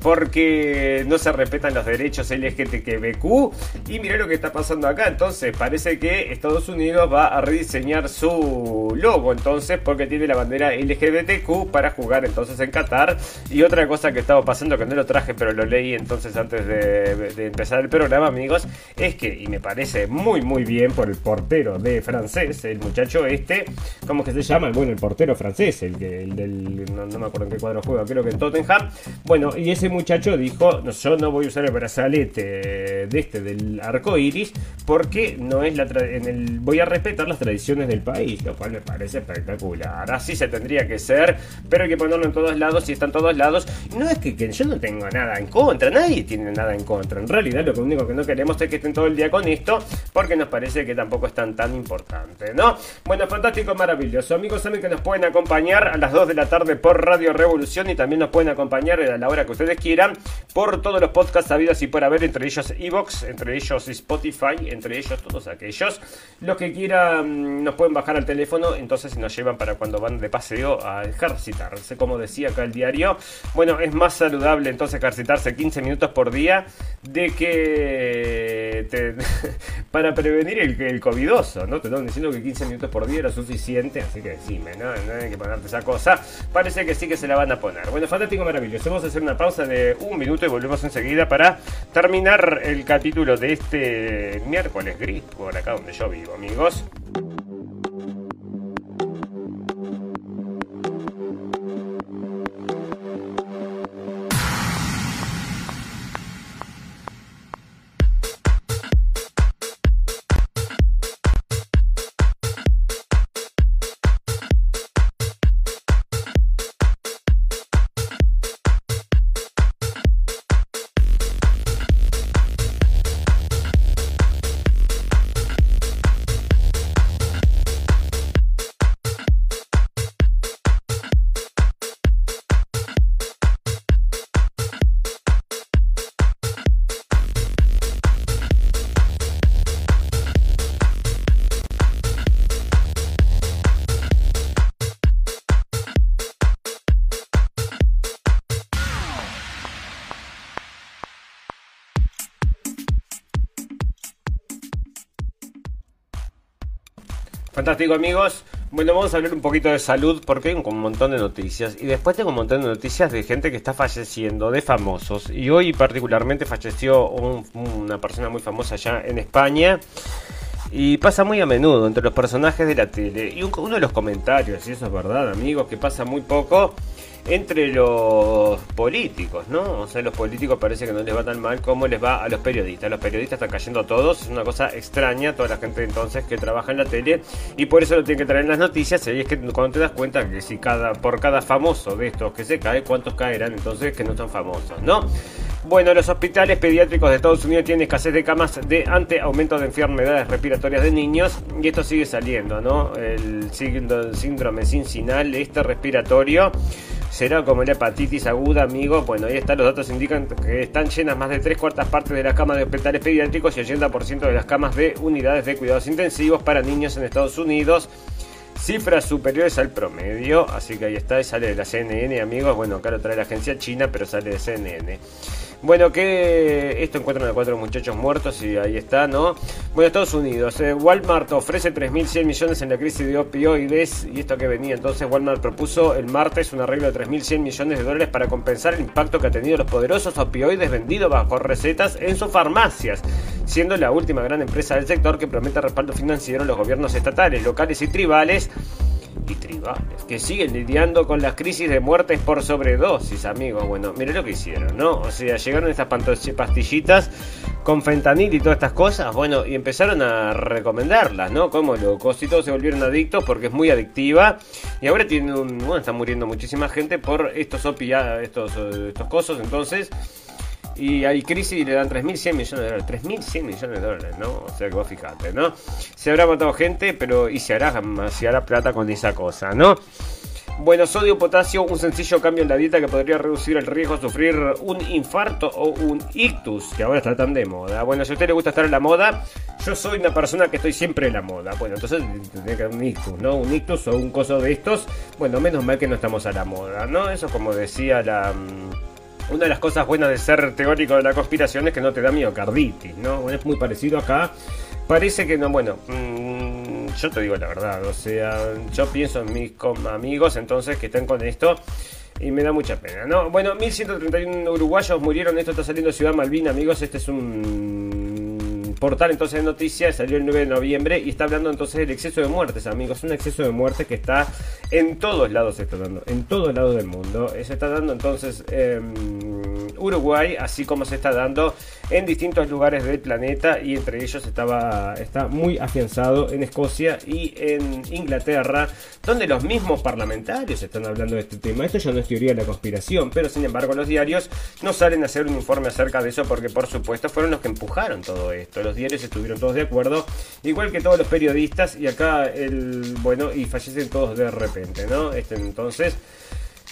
porque no se respetan los derechos LGTBQ. Y mira lo que está pasando acá. Entonces, parece que Estados Unidos va a rediseñar su logo. Entonces, porque tiene la bandera LGBTQ para jugar entonces en Qatar. Y otra cosa que estaba pasando, que no lo traje, pero lo leí entonces antes de, empezar el programa, amigos, es que, y me parece muy, muy bien por el portero de francés, el muchacho este, ¿cómo que se llama? Bueno, el portero francés, el, el del, no me acuerdo en qué cuadro juega, creo que en Tottenham. Bueno, y ese muchacho dijo, no, yo no voy a usar el brazalete de este del arco iris porque no es la en el voy a respetar las tradiciones del país, lo cual me parece espectacular. Así se tendría que ser, pero hay que ponerlo en todos lados y está en todos lados. No es que, yo no tengo nada en contra, nadie tiene nada en contra. En realidad lo único que no queremos es que estén todo el día con esto porque nos parece que tampoco es tan tan importante, ¿no? Bueno, fantástico, maravilloso. Amigos, saben que nos pueden acompañar a las 2 de la tarde por Radio Revolución y también nos pueden acompañar a la hora que ustedes quieran por todos los podcasts sabidos y por haber, entre ellos Evox, entre ellos Spotify, entre ellos todos aquellos. Los que quieran nos pueden bajar al teléfono, entonces nos llevan para cuando van de paseo a ejercitarse, como decía acá el diario. Bueno, es más saludable entonces ejercitarse 15 minutos por día de que para prevenir el, el covidoso, ¿no? Te están diciendo que 15 minutos por día era suficiente, así que decime, ¿no? No hay que ponerte esa cosa. Parece que sí que se la van a poner. Bueno, fantástico, maravilloso. Vamos a hacer una pausa un minuto y volvemos enseguida para terminar el capítulo de este miércoles gris, por acá donde yo vivo, amigos. Fantástico amigos. Bueno, vamos a hablar un poquito de salud porque hay un montón de noticias. Y después tengo un montón de noticias de gente que está falleciendo, de famosos. Y hoy particularmente falleció una persona muy famosa allá en España. Y pasa muy a menudo entre los personajes de la tele. Y uno de los comentarios, y eso es verdad, amigos, que pasa muy poco entre los políticos, ¿no? O sea, los políticos parece que no les va tan mal como les va a los periodistas. Los periodistas están cayendo todos, es una cosa extraña, toda la gente entonces que trabaja en la tele, y por eso lo tienen que traer en las noticias, y es que cuando te das cuenta que si cada, por cada famoso de estos que se cae, ¿cuántos caerán entonces que no son famosos, ¿no? Bueno, los hospitales pediátricos de Estados Unidos tienen escasez de camas de ante aumento de enfermedades respiratorias de niños y esto sigue saliendo, ¿no? El síndrome sincinal, este respiratorio será como la hepatitis aguda, amigo. Bueno, ahí están los datos indican que están llenas más de tres cuartas partes de las camas de hospitales pediátricos y 80% de las camas de unidades de cuidados intensivos para niños en Estados Unidos. Cifras superiores al promedio, así que ahí está, sale de la CNN, amigos. Bueno, acá lo trae la agencia china, pero sale de CNN. Bueno, que esto encuentran a cuatro muchachos muertos y ahí está, ¿no? Bueno, Estados Unidos. Eh, Walmart ofrece 3.100 millones en la crisis de opioides y esto que venía. Entonces Walmart propuso el martes un arreglo de 3.100 millones de dólares para compensar el impacto que ha tenido los poderosos opioides vendidos bajo recetas en sus farmacias, siendo la última gran empresa del sector que promete respaldo financiero a los gobiernos estatales, locales y tribales y tribales, que siguen lidiando con las crisis de muertes por sobredosis, amigos. Bueno, miren lo que hicieron, ¿no? O sea, llegaron estas pastillitas con fentanil y todas estas cosas, bueno, y empezaron a recomendarlas, ¿no? Como locos y todos se volvieron adictos porque es muy adictiva y ahora tienen un, bueno, están muriendo muchísima gente por estos opia, estos, estos cosas, entonces y hay crisis y le dan 3.100 millones de dólares. 3.100 millones de dólares, ¿no? O sea que vos fijate, ¿no? Se habrá matado gente, pero y se hará, se hará plata con esa cosa, ¿no? Bueno, sodio, potasio, un sencillo cambio en la dieta que podría reducir el riesgo de sufrir un infarto o un ictus, que ahora está tan de moda. Bueno, si a usted le gusta estar en la moda, yo soy una persona que estoy siempre en la moda. Bueno, entonces tiene que haber un ictus, ¿no? Un ictus o un coso de estos. Bueno, menos mal que no estamos a la moda, ¿no? Eso como decía la... Una de las cosas buenas de ser teórico de la conspiración es que no te da miocarditis, ¿no? Bueno, es muy parecido acá. Parece que no, bueno, mm, yo te digo la verdad, o sea, yo pienso en mis amigos entonces que están con esto y me da mucha pena, ¿no? Bueno, 1131 uruguayos murieron, esto está saliendo Ciudad Malvina, amigos, este es un portal entonces de noticias, salió el 9 de noviembre y está hablando entonces del exceso de muertes, amigos, un exceso de muertes que está en todos lados, se está dando, en todos lados del mundo, se está dando entonces Uruguay, así como se está dando en distintos lugares del planeta y entre ellos estaba, está muy afianzado en Escocia y en Inglaterra, donde los mismos parlamentarios están hablando de este tema. Esto ya no es teoría de la conspiración, pero sin embargo los diarios no salen a hacer un informe acerca de eso porque por supuesto fueron los que empujaron todo esto. Los diarios estuvieron todos de acuerdo, igual que todos los periodistas y acá el bueno y fallecen todos de repente, ¿no? Este entonces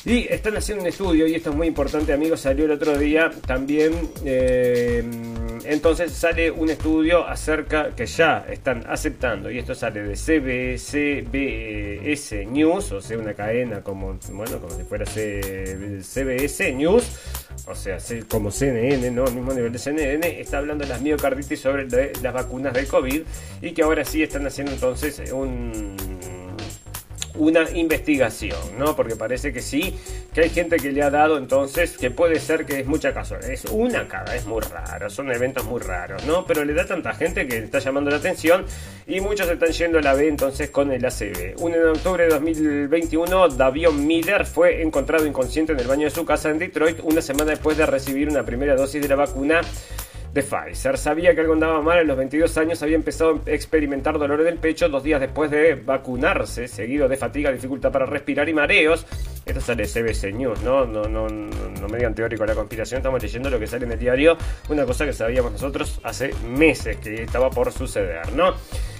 y están haciendo un estudio, y esto es muy importante, amigos, salió el otro día también. Eh, entonces sale un estudio acerca que ya están aceptando, y esto sale de CBS News, o sea, una cadena como, bueno, como si fuera CBS News, o sea, como CNN, ¿no? Al mismo nivel de CNN, está hablando de las miocarditis sobre las vacunas del COVID, y que ahora sí están haciendo entonces un una investigación, ¿no? Porque parece que sí, que hay gente que le ha dado entonces, que puede ser que es mucha casualidad, es una cara, es muy raro, son eventos muy raros, ¿no? Pero le da tanta gente que está llamando la atención y muchos están yendo a la B entonces con el ACB. Un en octubre de 2021, Davion Miller fue encontrado inconsciente en el baño de su casa en Detroit una semana después de recibir una primera dosis de la vacuna de Pfizer. Sabía que algo andaba mal, a los 22 años había empezado a experimentar dolores del pecho dos días después de vacunarse, seguido de fatiga, dificultad para respirar y mareos. Esto sale CBC News, ¿no? No, no, no, me digan teórico de la conspiración, estamos leyendo lo que sale en el diario, una cosa que sabíamos nosotros hace meses que estaba por suceder, ¿no?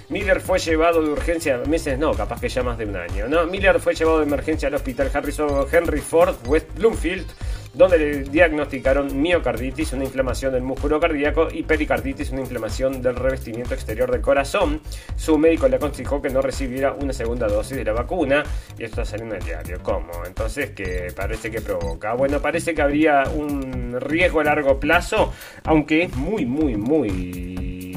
Miller fue llevado de urgencia, meses no, capaz que ya más de un año, ¿no? Miller fue llevado de emergencia al hospital Harrison Henry Ford West Bloomfield donde le diagnosticaron miocarditis, una inflamación del músculo cardíaco, y pericarditis, una inflamación del revestimiento exterior del corazón. Su médico le aconsejó que no recibiera una segunda dosis de la vacuna, y esto está saliendo en el diario. ¿Cómo? Entonces, ¿qué parece que provoca? Bueno, parece que habría un riesgo a largo plazo, aunque es muy, muy, muy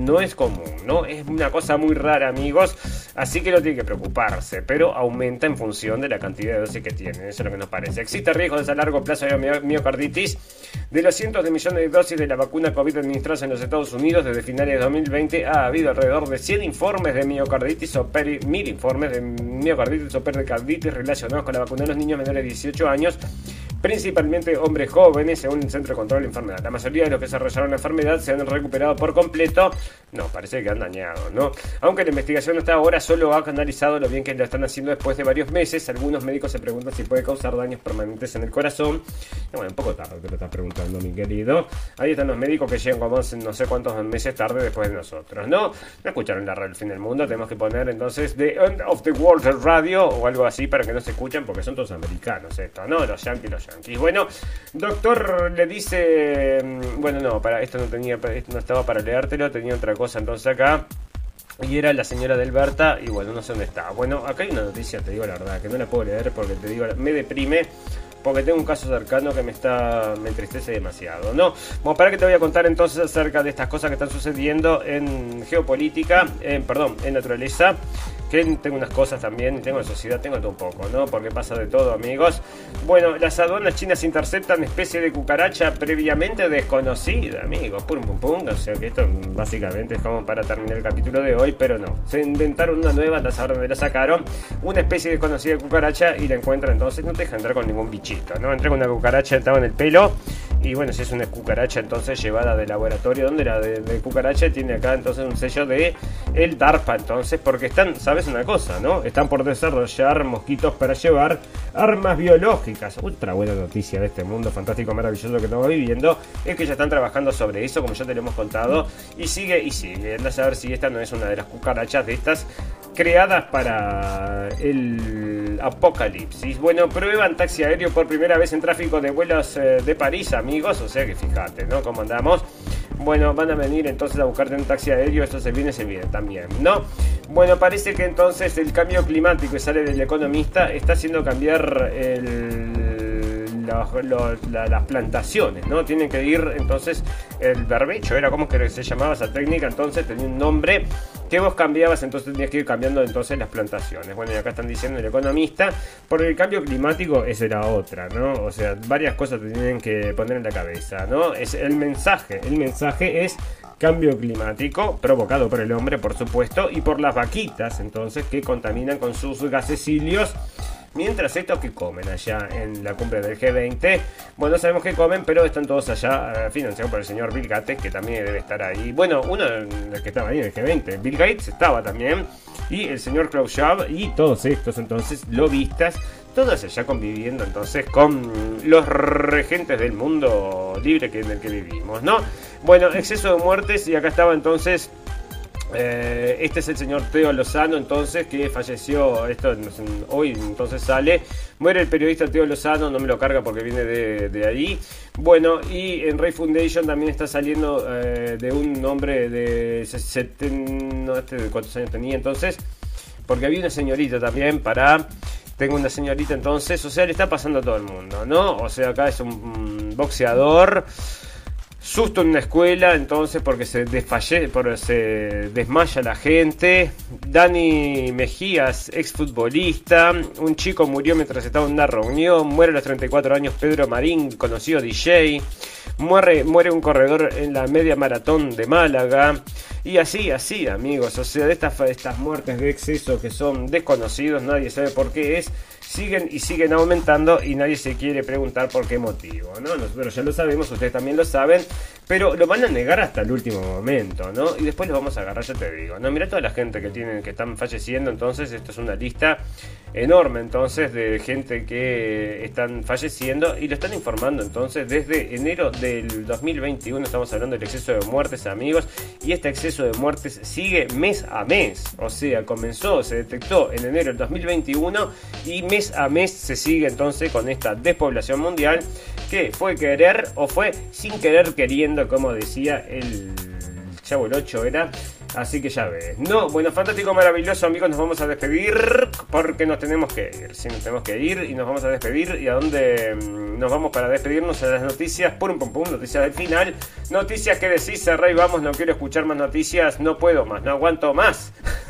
no es común, ¿no? Es una cosa muy rara, amigos, así que no tiene que preocuparse, pero aumenta en función de la cantidad de dosis que tiene, eso es lo que nos parece. Existe riesgo de a largo plazo de miocarditis de los cientos de millones de dosis de la vacuna COVID administradas en los Estados Unidos desde finales de 2020 ha habido alrededor de 100 informes de miocarditis o peri, mil informes de miocarditis o pericarditis relacionados con la vacuna de los niños menores de 18 años principalmente hombres jóvenes, según el Centro de Control de Enfermedad. La mayoría de los que desarrollaron la enfermedad se han recuperado por completo. No, parece que han dañado, ¿no? Aunque la investigación hasta ahora solo ha analizado lo bien que lo están haciendo después de varios meses, algunos médicos se preguntan si puede causar daños permanentes en el corazón. Bueno, un poco tarde te lo estás preguntando, mi querido. Ahí están los médicos que llegan como no sé cuántos meses tarde después de nosotros, ¿no? No escucharon la radio del fin del mundo, tenemos que poner entonces The End of the World Radio o algo así para que no se escuchen porque son todos americanos esto, ¿no? Los yankees, los y Bueno, doctor le dice, mm, bueno, no, para esto no tenía, esto no estaba para leértelo, tenía otra cosa entonces acá. Y era la señora Delberta, y bueno, no sé dónde está. Bueno, acá hay una noticia, te digo la verdad, que no la puedo leer porque te digo, me deprime porque tengo un caso cercano que me está me entristece demasiado. No, bueno, para que te voy a contar entonces acerca de estas cosas que están sucediendo en geopolítica, en, perdón, en naturaleza tengo unas cosas también, tengo en sociedad, tengo todo un poco, ¿no? Porque pasa de todo, amigos. Bueno, las aduanas chinas interceptan especie de cucaracha previamente desconocida, amigos. Pum, pum, pum. O sea que esto básicamente es como para terminar el capítulo de hoy, pero no. Se inventaron una nueva, las saber dónde la sacaron. Una especie desconocida de cucaracha y la encuentran entonces, no te deja entrar con ningún bichito, ¿no? Entré con una cucaracha, estaba en el pelo. Y bueno, si es una cucaracha entonces llevada de laboratorio, donde la de, de cucaracha tiene acá entonces un sello de el DARPA entonces, porque están, ¿sabes? Es una cosa, ¿no? Están por desarrollar mosquitos para llevar armas biológicas. Otra buena noticia de este mundo fantástico, maravilloso que estamos viviendo es que ya están trabajando sobre eso, como ya te lo hemos contado, y sigue y sigue. Anda a saber si esta no es una de las cucarachas de estas creadas para el apocalipsis. Bueno, prueban taxi aéreo por primera vez en tráfico de vuelos eh, de París, amigos. O sea que fíjate, ¿no? Cómo andamos. Bueno, van a venir entonces a buscarte un taxi aéreo, esto se viene, se viene también, ¿no? Bueno, parece que entonces el cambio climático que sale del economista está haciendo cambiar las plantaciones, ¿no? Tienen que ir entonces el barbecho, era como que se llamaba esa técnica, entonces tenía un nombre que vos cambiabas, entonces tenías que ir cambiando entonces las plantaciones. Bueno, y acá están diciendo el economista, por el cambio climático esa era otra, ¿no? O sea, varias cosas te tienen que poner en la cabeza, ¿no? Es el mensaje, el mensaje es cambio climático provocado por el hombre, por supuesto, y por las vaquitas, entonces, que contaminan con sus gasecilios Mientras estos que comen allá en la cumbre del G20, bueno, sabemos que comen, pero están todos allá eh, financiados por el señor Bill Gates, que también debe estar ahí. Bueno, uno de los que estaba ahí en el G20, Bill Gates estaba también, y el señor Klaus Schwab, y todos estos entonces lobistas, todos allá conviviendo entonces con los regentes del mundo libre que, en el que vivimos, ¿no? Bueno, exceso de muertes, y acá estaba entonces eh, este es el señor Teo Lozano, entonces, que falleció. Esto hoy, entonces sale. Muere el periodista Teo Lozano, no me lo carga porque viene de, ahí. Bueno, y en Ray Foundation también está saliendo eh, de un hombre de. No, este de cuántos años tenía entonces. Porque había una señorita también para. Tengo una señorita entonces, o sea, le está pasando a todo el mundo, ¿no? O sea, acá es un boxeador. Susto en una escuela, entonces, porque se desfalle, porque se desmaya la gente. Dani Mejías, exfutbolista. Un chico murió mientras estaba en una reunión. Muere a los 34 años Pedro Marín, conocido DJ. Muere, muere un corredor en la media maratón de Málaga. Y así, así, amigos. O sea, de estas, estas muertes de exceso que son desconocidos, nadie sabe por qué es siguen y siguen aumentando y nadie se quiere preguntar por qué motivo, ¿no? Nosotros ya lo sabemos, ustedes también lo saben, pero lo van a negar hasta el último momento, ¿no? Y después lo vamos a agarrar, ya te digo, ¿no? Mira toda la gente que tienen, que están falleciendo, entonces esto es una lista enorme, entonces, de gente que están falleciendo y lo están informando, entonces, desde enero del 2021 estamos hablando del exceso de muertes, amigos, y este exceso de muertes sigue mes a mes, o sea, comenzó, se detectó en enero del 2021 y mes a mes se sigue entonces con esta despoblación mundial que fue querer o fue sin querer queriendo, como decía el Chavo el 8 era Así que ya ves. No, bueno, fantástico, maravilloso, amigos. Nos vamos a despedir porque nos tenemos que ir. Sí, nos tenemos que ir y nos vamos a despedir. ¿Y a dónde mm, nos vamos para despedirnos? A las noticias, pum, pum, pum, noticias del final. Noticias que decís, Rey, vamos, no quiero escuchar más noticias, no puedo más, no aguanto más.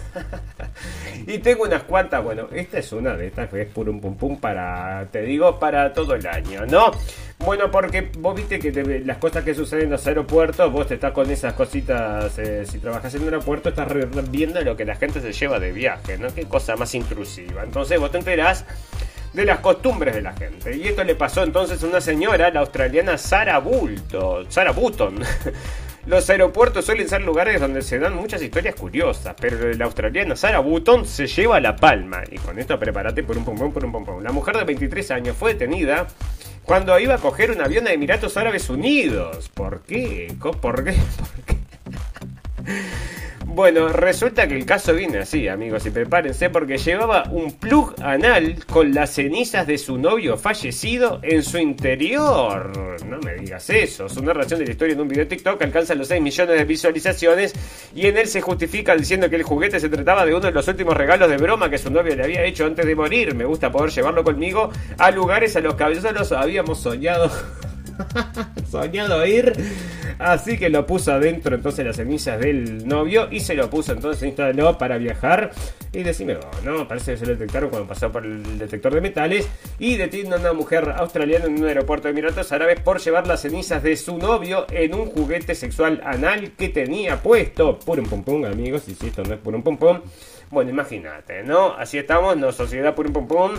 y tengo unas cuantas, bueno, esta es una de estas que es purum pum pum para, te digo, para todo el año, ¿no? Bueno, porque vos viste que las cosas que suceden en los aeropuertos, vos te estás con esas cositas, eh, si trabajas en un aeropuerto, estás viendo lo que la gente se lleva de viaje, ¿no? Qué cosa más intrusiva. Entonces vos te enterás de las costumbres de la gente. Y esto le pasó entonces a una señora, la australiana Sarah Bulto, Sarah Button. Los aeropuertos suelen ser lugares donde se dan muchas historias curiosas, pero la australiana Sarah Button se lleva la palma. Y con esto prepárate por un pompón, por un pompón. La mujer de 23 años fue detenida cuando iba a coger un avión de Emiratos Árabes Unidos. ¿Por qué? ¿Por qué? ¿Por qué? Bueno, resulta que el caso viene así, amigos, y prepárense porque llevaba un plug anal con las cenizas de su novio fallecido en su interior. No me digas eso. Su narración de la historia en un video de TikTok alcanza los 6 millones de visualizaciones y en él se justifica diciendo que el juguete se trataba de uno de los últimos regalos de broma que su novio le había hecho antes de morir. Me gusta poder llevarlo conmigo a lugares a los que los habíamos soñado. soñado ir. Así que lo puso adentro entonces las semillas del novio y se lo puso entonces instaló para viajar. Y decime, oh, no, parece que se lo detectaron cuando pasó por el detector de metales. Y detiene a una mujer australiana en un aeropuerto de Emiratos Árabes por llevar las cenizas de su novio en un juguete sexual anal que tenía puesto. Purum pum pum, amigos, y si esto no es purum pum pum. Bueno, imagínate, ¿no? Así estamos, no sociedad purum pum pum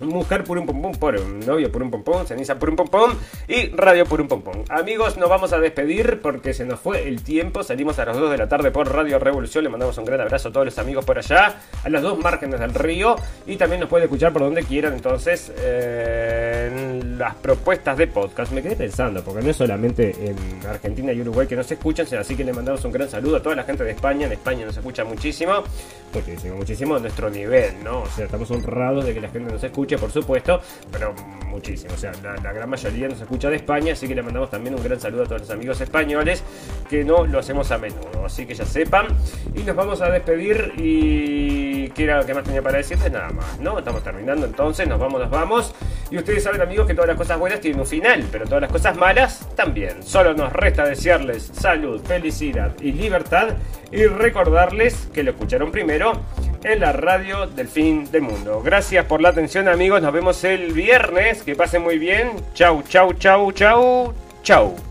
mujer por un pom por un novio por un pom ceniza por un pom y radio por un pom Amigos, nos vamos a despedir porque se nos fue el tiempo. Salimos a las 2 de la tarde por Radio Revolución. Le mandamos un gran abrazo a todos los amigos por allá, a las dos márgenes del río. Y también nos puede escuchar por donde quieran. Entonces, en las propuestas de podcast. Me quedé pensando, porque no es solamente en Argentina y Uruguay que nos escuchan, así que le mandamos un gran saludo a toda la gente de España. En España nos escucha muchísimo, muchísimo, muchísimo nuestro nivel, ¿no? O sea, estamos honrados de que la gente nos escuche por supuesto, pero muchísimo. O sea, la, gran mayoría nos escucha de España, así que le mandamos también un gran saludo a todos los amigos españoles, que no lo hacemos a menudo. Así que ya sepan. Y nos vamos a despedir y... ¿Qué era lo que más tenía para decirles? Nada más, ¿no? Estamos terminando entonces, nos vamos, nos vamos. Y ustedes saben amigos que todas las cosas buenas tienen un final, pero todas las cosas malas también. Solo nos resta desearles salud, felicidad y libertad y recordarles que lo escucharon primero en la radio del fin del mundo. Gracias por la atención amigos, nos vemos el viernes, que pasen muy bien. Chau, chau, chau, chau, chau.